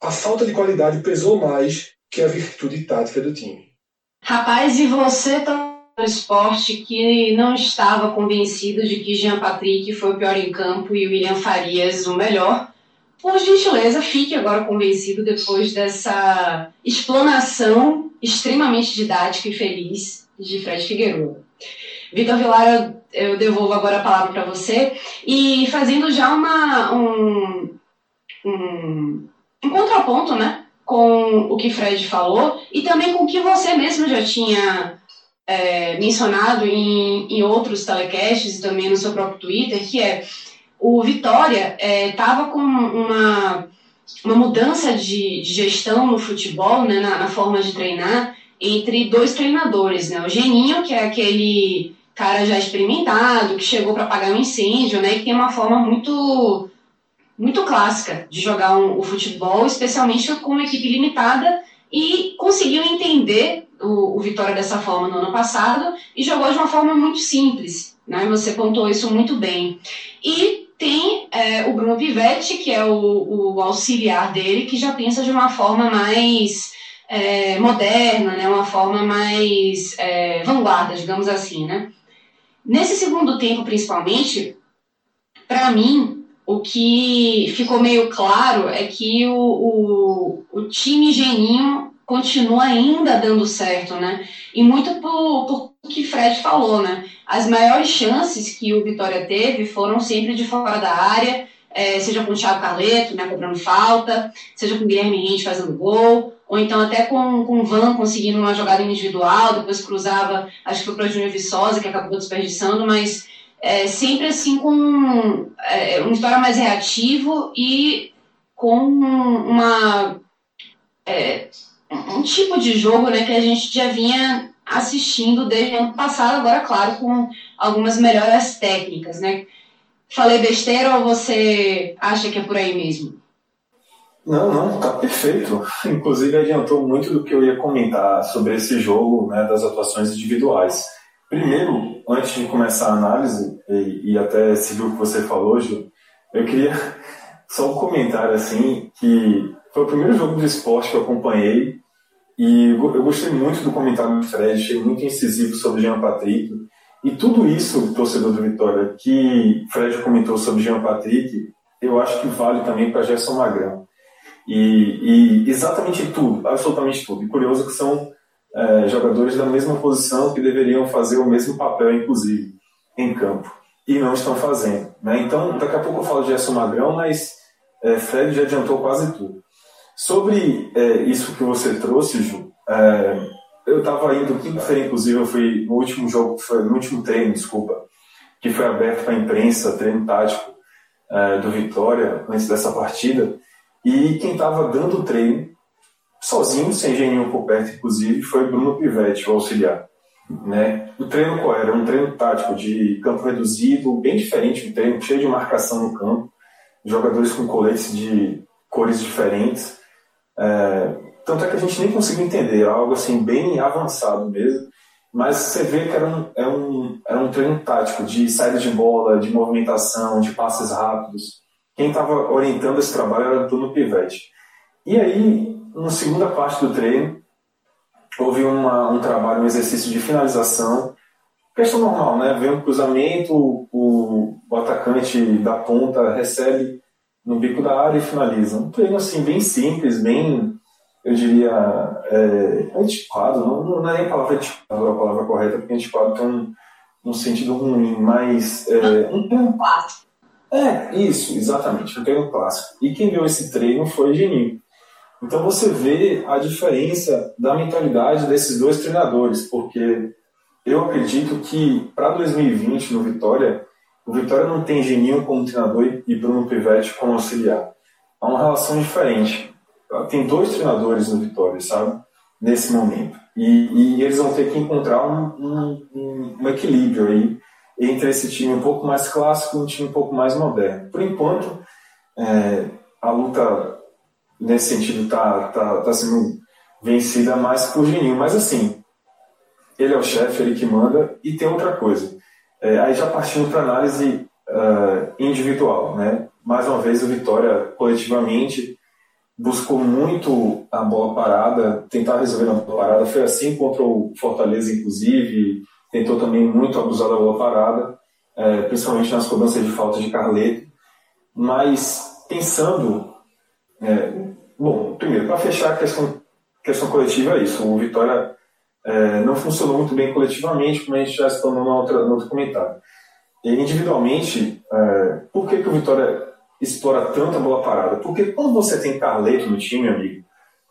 A falta de qualidade pesou mais que a virtude tática do time. Rapaz, e você tá no esporte que não estava convencido de que Jean Patrick foi o pior em campo e William Farias o melhor? Por gentileza, fique agora convencido depois dessa explanação extremamente didática e feliz de Fred Figueiredo. Vitor Vilar, eu devolvo agora a palavra para você e fazendo já uma, um, um, um contraponto, né, com o que Fred falou e também com o que você mesmo já tinha é, mencionado em, em outros telecasts e também no seu próprio Twitter, que é o Vitória estava é, com uma, uma mudança de, de, gestão no futebol, né, na, na, forma de treinar, entre dois treinadores, né? O Geninho, que é aquele cara já experimentado, que chegou para apagar um incêndio, né? Que tem uma forma muito muito clássica de jogar um, o futebol, especialmente com uma equipe limitada, e conseguiu entender o, o, Vitória dessa forma no ano passado e jogou de uma forma muito simples, né? Você pontuou isso muito bem. E tem é, o Bruno Pivetti, que é o, o, auxiliar dele, que já pensa de uma forma mais é, moderna, né? Uma forma mais é, vanguarda, digamos assim, né? Nesse segundo tempo, principalmente, para mim, o que ficou meio claro é que o, o, o time Geninho continua ainda dando certo, né? E muito por, por que Fred falou, né? As maiores chances que o Vitória teve foram sempre de fora da área, é, seja com o Thiago Carleto, né, cobrando falta, seja com o Guilherme Rente fazendo gol, ou então até com, com o Van conseguindo uma jogada individual, depois cruzava, acho que foi para o Júnior Viçosa, que acabou desperdiçando, mas é, sempre assim com é, um Vitória mais reativo e com uma é, um tipo de jogo né, que a gente já vinha assistindo desde o ano passado, agora, claro, com algumas melhoras técnicas, né? Falei besteira ou você acha que é por aí mesmo? Não, não, tá perfeito. Inclusive adiantou muito do que eu ia comentar sobre esse jogo, né, das atuações individuais. Primeiro, antes de começar a análise, e, e até seguir o que você falou, Gil, eu queria só um comentário assim, que foi o primeiro jogo de esporte que eu acompanhei E eu gostei muito do comentário do Fred, achei muito incisivo sobre Jean Patrick. E tudo isso, torcedor do Vitória, que Fred comentou sobre Jean Patrick, eu acho que vale também para Gerson Magrão. E, e, exatamente tudo, absolutamente tudo. E curioso que são é, jogadores da mesma posição que deveriam fazer o mesmo papel, inclusive, em campo. E não estão fazendo. Né? Então, daqui a pouco eu falo de Gerson Magrão, mas é, Fred já adiantou quase tudo. Sobre é, isso que você trouxe, Ju, é, eu estava indo quinta-feira, inclusive, eu fui no último jogo, foi, no último treino, desculpa, que foi aberto para a imprensa, treino tático é, do Vitória, antes dessa partida, e quem estava dando o treino, sozinho, sem Geninho por perto, inclusive, foi Bruno Pivetti, o auxiliar. Né? O treino qual era? Um treino tático de campo reduzido, bem diferente do treino, cheio de marcação no campo, jogadores com coletes de cores diferentes. É, tanto é que a gente nem conseguiu entender, algo assim bem avançado mesmo. Mas você vê que era um, era é um, era um treino tático de saída de bola, de movimentação, de passes rápidos. Quem estava orientando esse trabalho era o Bruno Pivete. E aí, na segunda parte do treino, houve uma, um trabalho, um exercício de finalização. Questão normal, né? Vem um cruzamento, o, o atacante da ponta recebe no bico da área e finaliza. Um treino assim, bem simples, bem eu diria, é, antiquado, não, não é nem a palavra antiquado a palavra correta, porque antiquado tem um, um sentido ruim, mas. É, um termo clássico. É, isso, exatamente, um termo clássico. E quem deu esse treino foi Geninho. Então você vê a diferença da mentalidade desses dois treinadores, porque eu acredito que para 2020 no Vitória, o Vitória não tem Geninho como treinador e Bruno Pivetti como auxiliar. Há uma relação diferente tem dois treinadores no Vitória, sabe? Nesse momento. E, e eles vão ter que encontrar um, um, um, equilíbrio aí entre esse time um pouco mais clássico e um time um pouco mais moderno. Por enquanto, é, a luta nesse sentido está tá, tá sendo vencida mais por Geninho. Mas assim, ele é o chefe, ele que manda. E tem outra coisa. É, aí já partindo para análise uh, individual, né? Mais uma vez, o Vitória coletivamente buscou muito a bola parada, tentar resolver a bola parada. Foi assim contra o Fortaleza, inclusive. Tentou também muito abusar da bola parada, é, principalmente nas cobranças de falta de Carleto. Mas pensando. É, bom, primeiro, para fechar a questão, questão coletiva, é isso. O Vitória é, não funcionou muito bem coletivamente, como a gente já explanou no outro, comentário. E individualmente, é, por que, que o Vitória explora tanto a bola parada? Porque quando você tem Carleto no time, amigo,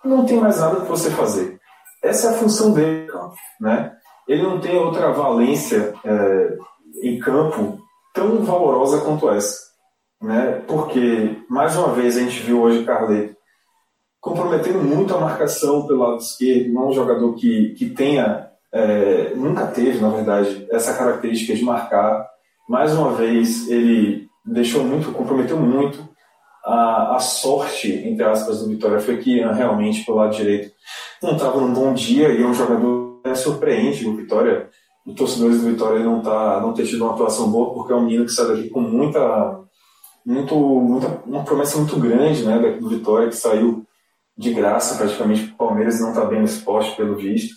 não tem mais nada que você fazer. Essa é a função dele, né? Ele não tem outra valência é, em campo tão valorosa quanto essa, né? Porque mais uma vez a gente viu hoje Carleto comprometendo muito a marcação pelo lado esquerdo, não é um jogador que, que tenha, é, nunca teve, na verdade, essa característica de marcar. Mais uma vez, ele deixou muito, comprometeu muito a, a sorte, entre aspas, do Vitória foi que realmente pelo lado direito não estava num bom dia e é um jogador é, surpreende o Vitória. Os torcedores do Vitória não tá não ter tido uma atuação boa porque é um menino que sai daqui com muita muito muita uma promessa muito grande, né, do Vitória que saiu de graça praticamente o Palmeiras não está bem esporte pelo visto.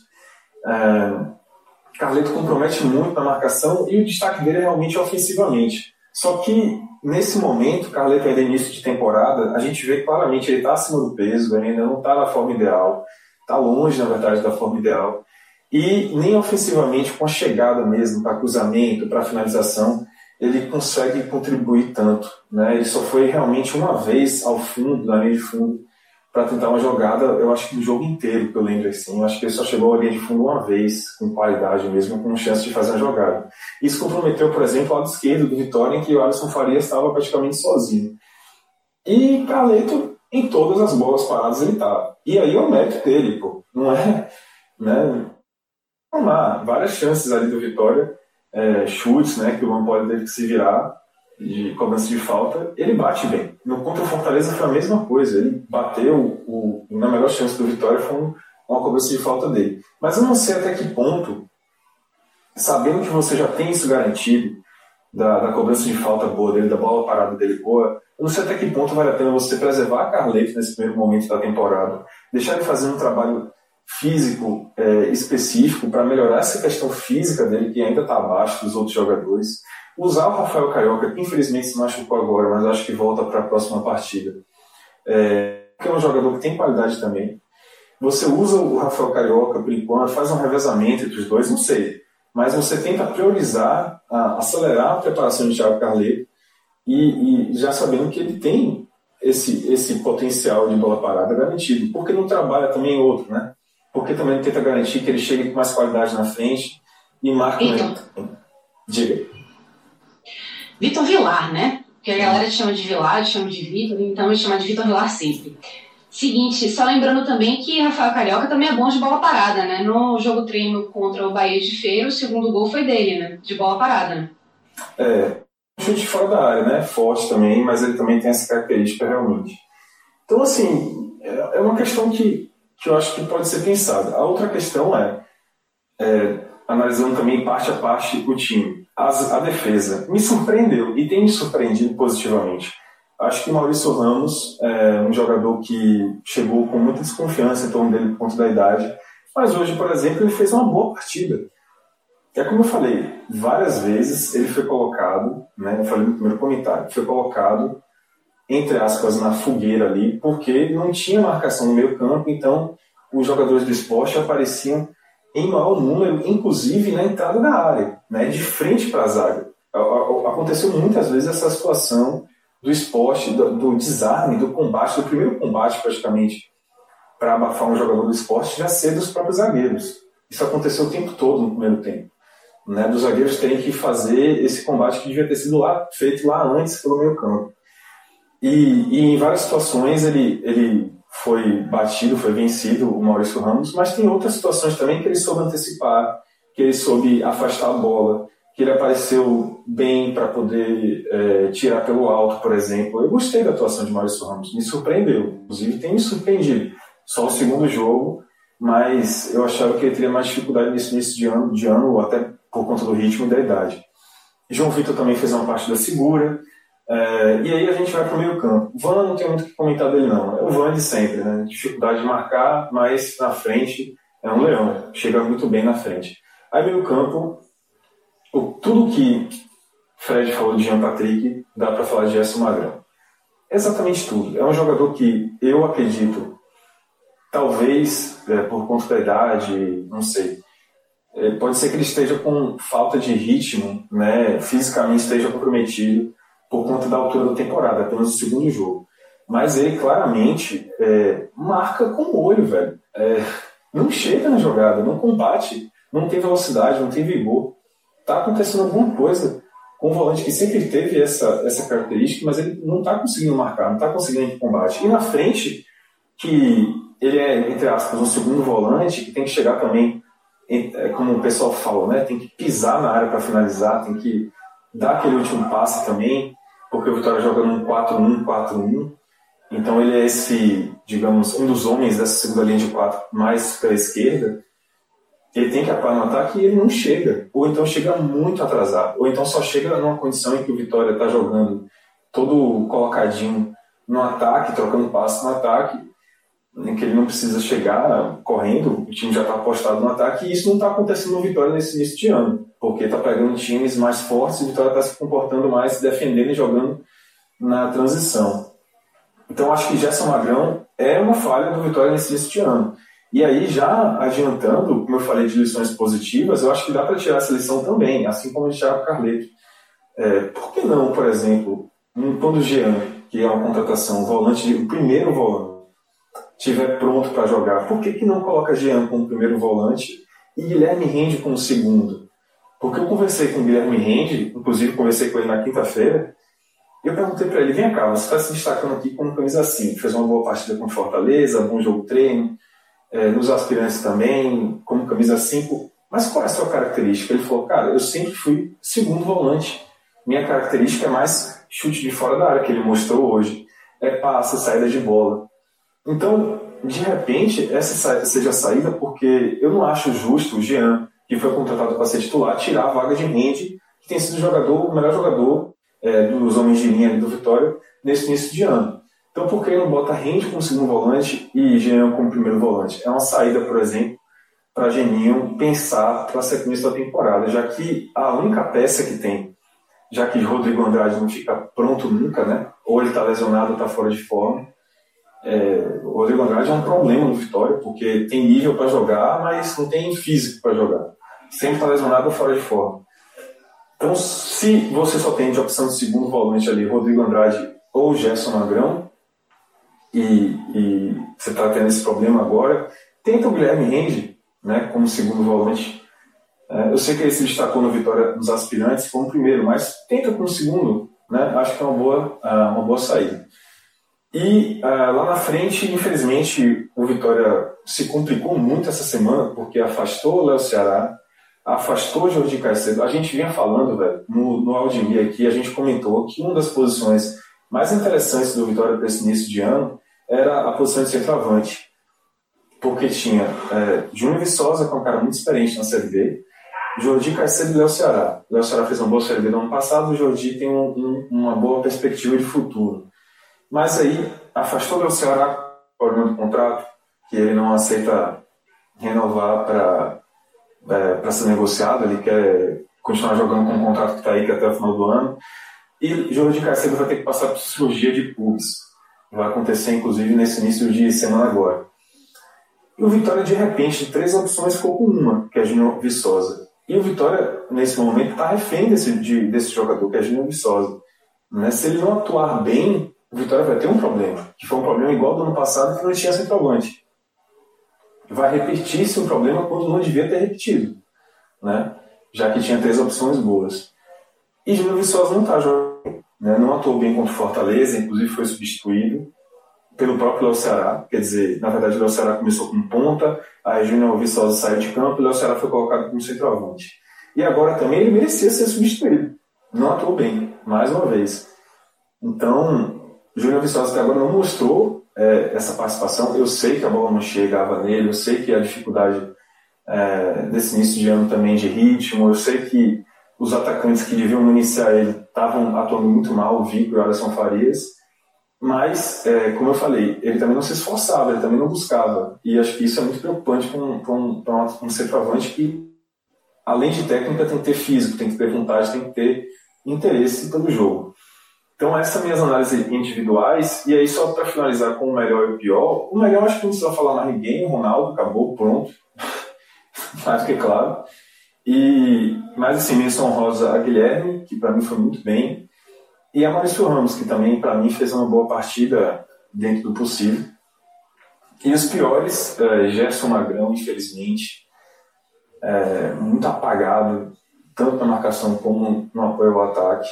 É, Carleto compromete muito na marcação e o destaque dele é realmente ofensivamente. Só que nesse momento, Carleto ainda é início de temporada, a gente vê claramente ele está acima do peso, ele ainda não está na forma ideal, está longe, na verdade, da forma ideal. E nem ofensivamente, com a chegada mesmo, para cruzamento, para finalização, ele consegue contribuir tanto. Né? Ele só foi realmente uma vez ao fundo, na linha de fundo, para tentar uma jogada, eu acho que do jogo inteiro, que eu lembro assim. Eu acho que ele só chegou à linha de fundo uma vez, com qualidade mesmo, com chance de fazer uma jogada. Isso comprometeu, por exemplo, o lado esquerdo do Vitória, em que o Alisson Faria estava praticamente sozinho. E Carleto, em todas as bolas paradas, ele estava. E aí é o mérito dele, pô. Não é. Né? Vamos lá, várias chances ali do Vitória, é, chutes, né, que o Lampoli teve que se virar de cobrança de falta, ele bate bem. No contra o Fortaleza foi a mesma coisa. Ele bateu o, na melhor chance do Vitória foi um, uma cobrança de falta dele. Mas eu não sei até que ponto, sabendo que você já tem isso garantido, da, da cobrança de falta boa dele, da bola parada dele boa, eu não sei até que ponto vale a pena você preservar a Carleto nesse primeiro momento da temporada, deixar ele fazer um trabalho físico é, específico para melhorar essa questão física dele, que ainda está abaixo dos outros jogadores. Usar o Rafael Carioca, que infelizmente se machucou agora, mas acho que volta para a próxima partida. É, que é um jogador que tem qualidade também. Você usa o Rafael Carioca por enquanto, faz um revezamento entre os dois, não sei. Mas você tenta priorizar, a, acelerar a preparação de Thiago Carleto e, e já sabendo que ele tem esse, esse potencial de bola parada garantido. Porque não trabalha também outro, né? Porque também tenta garantir que ele chegue com mais qualidade na frente e marque. Então, Diga. Vitor Vilar, né? Porque a galera chama de Vilar, chama de Vitor, então eu chamo de Vitor Vilar sempre. Seguinte, só lembrando também que Rafael Carioca também é bom de bola parada, né? No jogo treino contra o Bahia de Feira, o segundo gol foi dele, né? De bola parada, né? É, chute fora da área, né? Forte também, mas ele também tem essa característica realmente. Então, assim, é, é uma questão que, que eu acho que pode ser pensada. A outra questão é, é analisando também parte a parte o time. As, a defesa me surpreendeu e tem me surpreendido positivamente. Acho que Maurício Ramos é um jogador que chegou com muita desconfiança em torno dele por conta da idade, mas hoje, por exemplo, ele fez uma boa partida. É como eu falei, várias vezes ele foi colocado, né, eu falei no primeiro comentário, foi colocado, entre aspas, na fogueira ali, porque não tinha marcação no meio campo, então os jogadores do esporte apareciam em maior número, inclusive na entrada da área, né, de frente para a zaga. Aconteceu muitas vezes essa situação do esporte, do, do desarme, do combate, do primeiro combate praticamente, para abafar um jogador do esporte, já ser dos próprios zagueiros. Isso aconteceu o tempo todo no primeiro tempo. Né, dos zagueiros terem que fazer esse combate que devia ter sido lá, feito lá antes pelo meio campo. E, e, em várias situações ele, ele foi batido, foi vencido, o Maurício Ramos, mas tem outras situações também que ele soube antecipar, que ele soube afastar a bola, que ele apareceu bem para poder é, tirar pelo alto, por exemplo. Eu gostei da atuação de Maurício Ramos, me surpreendeu. Inclusive, tem me surpreendido. Só o segundo jogo, mas eu achava que ele teria mais dificuldade nesse início de ano, de ano até por conta do ritmo e da idade. João Vitor também fez uma parte da segura. É, e aí a gente vai para o meio campo. Van não tem muito o que comentar dele, não. É o Van de sempre, né? Dificuldade de marcar, mas na frente é um leão. Chega muito bem na frente. Aí meio campo, o, tudo que Fred falou de Jean Patrick, dá para falar de Gerson Magrão. Exatamente tudo. É um jogador que eu acredito, talvez é, por conta da idade, não sei, é, pode ser que ele esteja com falta de ritmo, né, fisicamente esteja comprometido por conta da altura da temporada, apenas o segundo jogo. Mas ele claramente é, marca com o olho, velho. É, não chega na jogada, não combate, não tem velocidade, não tem vigor está acontecendo alguma coisa com o volante que sempre teve essa, essa característica, mas ele não está conseguindo marcar, não está conseguindo combate. E na frente, que ele é, entre aspas, um segundo volante, que tem que chegar também, é, como o pessoal fala, né? tem que pisar na área para finalizar, tem que dar aquele último passe também, porque o Vitória joga num 4-1, 4-1. Então ele é esse, digamos, um dos homens dessa segunda linha de quatro mais para a esquerda, ele tem que atuar no ataque e ele não chega. Ou então chega muito atrasado. Ou então só chega numa condição em que o Vitória está jogando todo colocadinho no ataque, trocando passe no ataque, em que ele não precisa chegar correndo, o time já está apostado no ataque, e isso não está acontecendo no Vitória nesse início de ano, porque está pegando times mais fortes o Vitória está se comportando mais, se defendendo e jogando na transição. Então acho que Gerson Magrão é uma falha do Vitória nesse início de ano. E aí, já adiantando, como eu falei de lições positivas, eu acho que dá para tirar essa lição também, assim como o Thiago Carleto. É, por que não, por exemplo, quando o Jean, que é uma contratação, volante, o primeiro volante, estiver pronto para jogar, por que, que não coloca Jean como primeiro volante e Guilherme Rende como segundo? Porque eu conversei com o Guilherme Rende, inclusive conversei com ele na quinta-feira, e eu perguntei para ele: vem cá, você está se destacando aqui como camisa 5, fez uma boa partida com Fortaleza, bom jogo treino é, nos aspirantes também, como camisa 5. Mas qual é a sua característica? Ele falou, cara, eu sempre fui segundo volante. Minha característica é mais chute de fora da área, que ele mostrou hoje. É passe, saída de bola. Então, de repente, essa seja a saída, porque eu não acho justo o Jean, que foi contratado para ser titular, tirar a vaga de Rende, que tem sido o jogador, o melhor jogador é, dos homens de linha do Vitória nesse início de ano. Então, por que não bota Rende como segundo volante e Jean como primeiro volante? É uma saída, por exemplo, para Geninho pensar para a sequência da temporada, já que a única peça que tem, já que Rodrigo Andrade não fica pronto nunca, né? Ou ele está lesionado está fora de forma. É, o Rodrigo Andrade é um problema no Vitória, porque tem nível para jogar, mas não tem físico para jogar. Sempre está lesionado fora de forma. Então, se você só tem de opção de segundo volante ali, Rodrigo Andrade ou Gerson Magrão, e, e você está tendo esse problema agora, tenta o Guilherme Rende né, como segundo volante. É, eu sei que ele se destacou no Vitória nos aspirantes como primeiro, mas tenta como segundo, né, acho que é uma boa, é, uma boa saída. E uh, lá na frente, infelizmente, o Vitória se complicou muito essa semana, porque afastou o Léo Ceará, afastou o Jordi Caicedo. A gente vinha falando, velho, no, no aqui, a gente comentou que uma das posições mais interessantes do Vitória para esse início de ano era a posição de centroavante. Porque tinha é, Júnior Viçosa, que é um cara muito experiente na Série B, Jordi Caicedo e Léo Ceará. Léo Ceará fez uma boa Série B no ano passado, o Jordi tem um, um, uma boa perspectiva de futuro. Mas aí afastou o Léo Ceará, problema do contrato, que ele não aceita renovar para é, ser negociado, ele quer continuar jogando com o contrato que está aí, que é até o final do ano. E Jordi Caicedo vai ter que passar por cirurgia de pubis. Vai acontecer, inclusive, nesse início de semana agora. E o Vitória, de repente, de três opções, ficou com uma, que é Júnior Viçosa. E o Vitória, nesse momento, está refém desse, de, desse jogador, que é Júnior Viçosa. Né? Se ele não atuar bem, o Vitória vai ter um problema, que foi um problema igual do ano passado, que não tinha centroavante. Vai repetir-se um problema quando não devia ter repetido, né? já que tinha três opções boas. E Júnior Viçosa não está jogando, né? não atuou bem contra o Fortaleza, inclusive foi substituído pelo próprio Léo Ceará, quer dizer, na verdade o Léo Ceará começou com ponta, aí Júnior Viçosa saiu de campo e o Léo Ceará foi colocado como centroavante. E agora também ele merecia ser substituído, não atuou bem, mais uma vez. Então, Júnior Viçosa até agora não mostrou é, essa participação. Eu sei que a bola não chegava nele, eu sei que a dificuldade é, desse início de ano também de ritmo, eu sei que os atacantes que deviam iniciar ele estavam atuando muito mal, o Vico e o Alisson Farias, mas, é, como eu falei, ele também não se esforçava, ele também não buscava. E acho que isso é muito preocupante para um, um, um centroavante que, além de técnica, tem que ter físico, tem que ter vontade, tem que ter interesse pelo jogo. Então, essas minhas análises individuais. E aí, só para finalizar com o melhor e o pior, o melhor acho que não precisa falar mais ninguém, o Ronaldo acabou, pronto. mais que claro. E, mas assim, menção rosa a Guilherme, que para mim foi muito bem. E a Maurício Ramos, que também para mim fez uma boa partida dentro do possível. E os piores, uh, Gerson Magrão, infelizmente, é, muito apagado, tanto na marcação como no apoio ao ataque.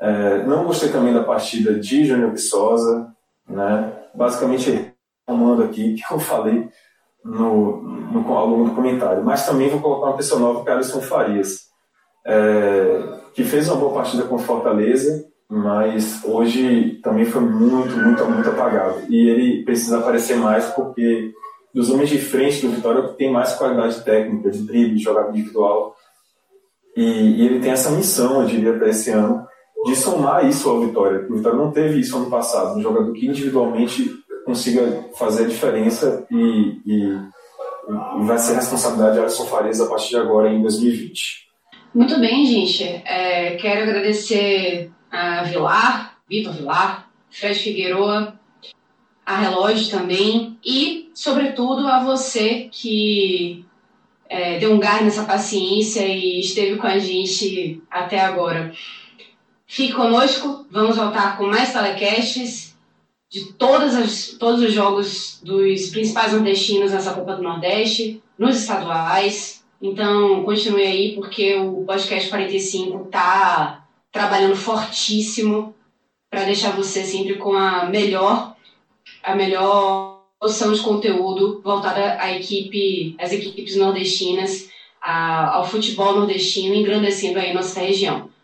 É, não gostei também da partida de Júnior Viçosa, né? basicamente tomando aqui que eu falei no, no, ao longo do comentário. Mas também vou colocar uma pessoa nova, que é Alisson Farias, é, que fez uma boa partida com Fortaleza, mas hoje também foi muito, muito, muito apagado. E ele precisa aparecer mais porque dos homens de frente do Vitória tem mais qualidade técnica, de drible, de jogada individual. E, e ele tem essa missão, eu diria, para esse ano, de somar isso ao Vitória. O Vitória não teve isso ano passado, um jogador que individualmente consiga fazer a diferença e, e, e vai ser responsabilidade de Alisson Farias a partir de agora, em 2020. Muito bem, gente. É, quero agradecer a Vilar, Vitor Vilar, Fred Figueroa, a Relógio também e, sobretudo, a você que é, deu um gás nessa paciência e esteve com a gente até agora. Fique conosco, vamos voltar com mais telecasts de todas as, todos os jogos dos principais nordestinos nessa Copa do Nordeste, nos estaduais. Então, continue aí, porque o podcast 45 está trabalhando fortíssimo para deixar você sempre com a melhor, a melhor noção de conteúdo voltada à equipe, às equipes nordestinas, ao futebol nordestino, engrandecendo aí nossa região.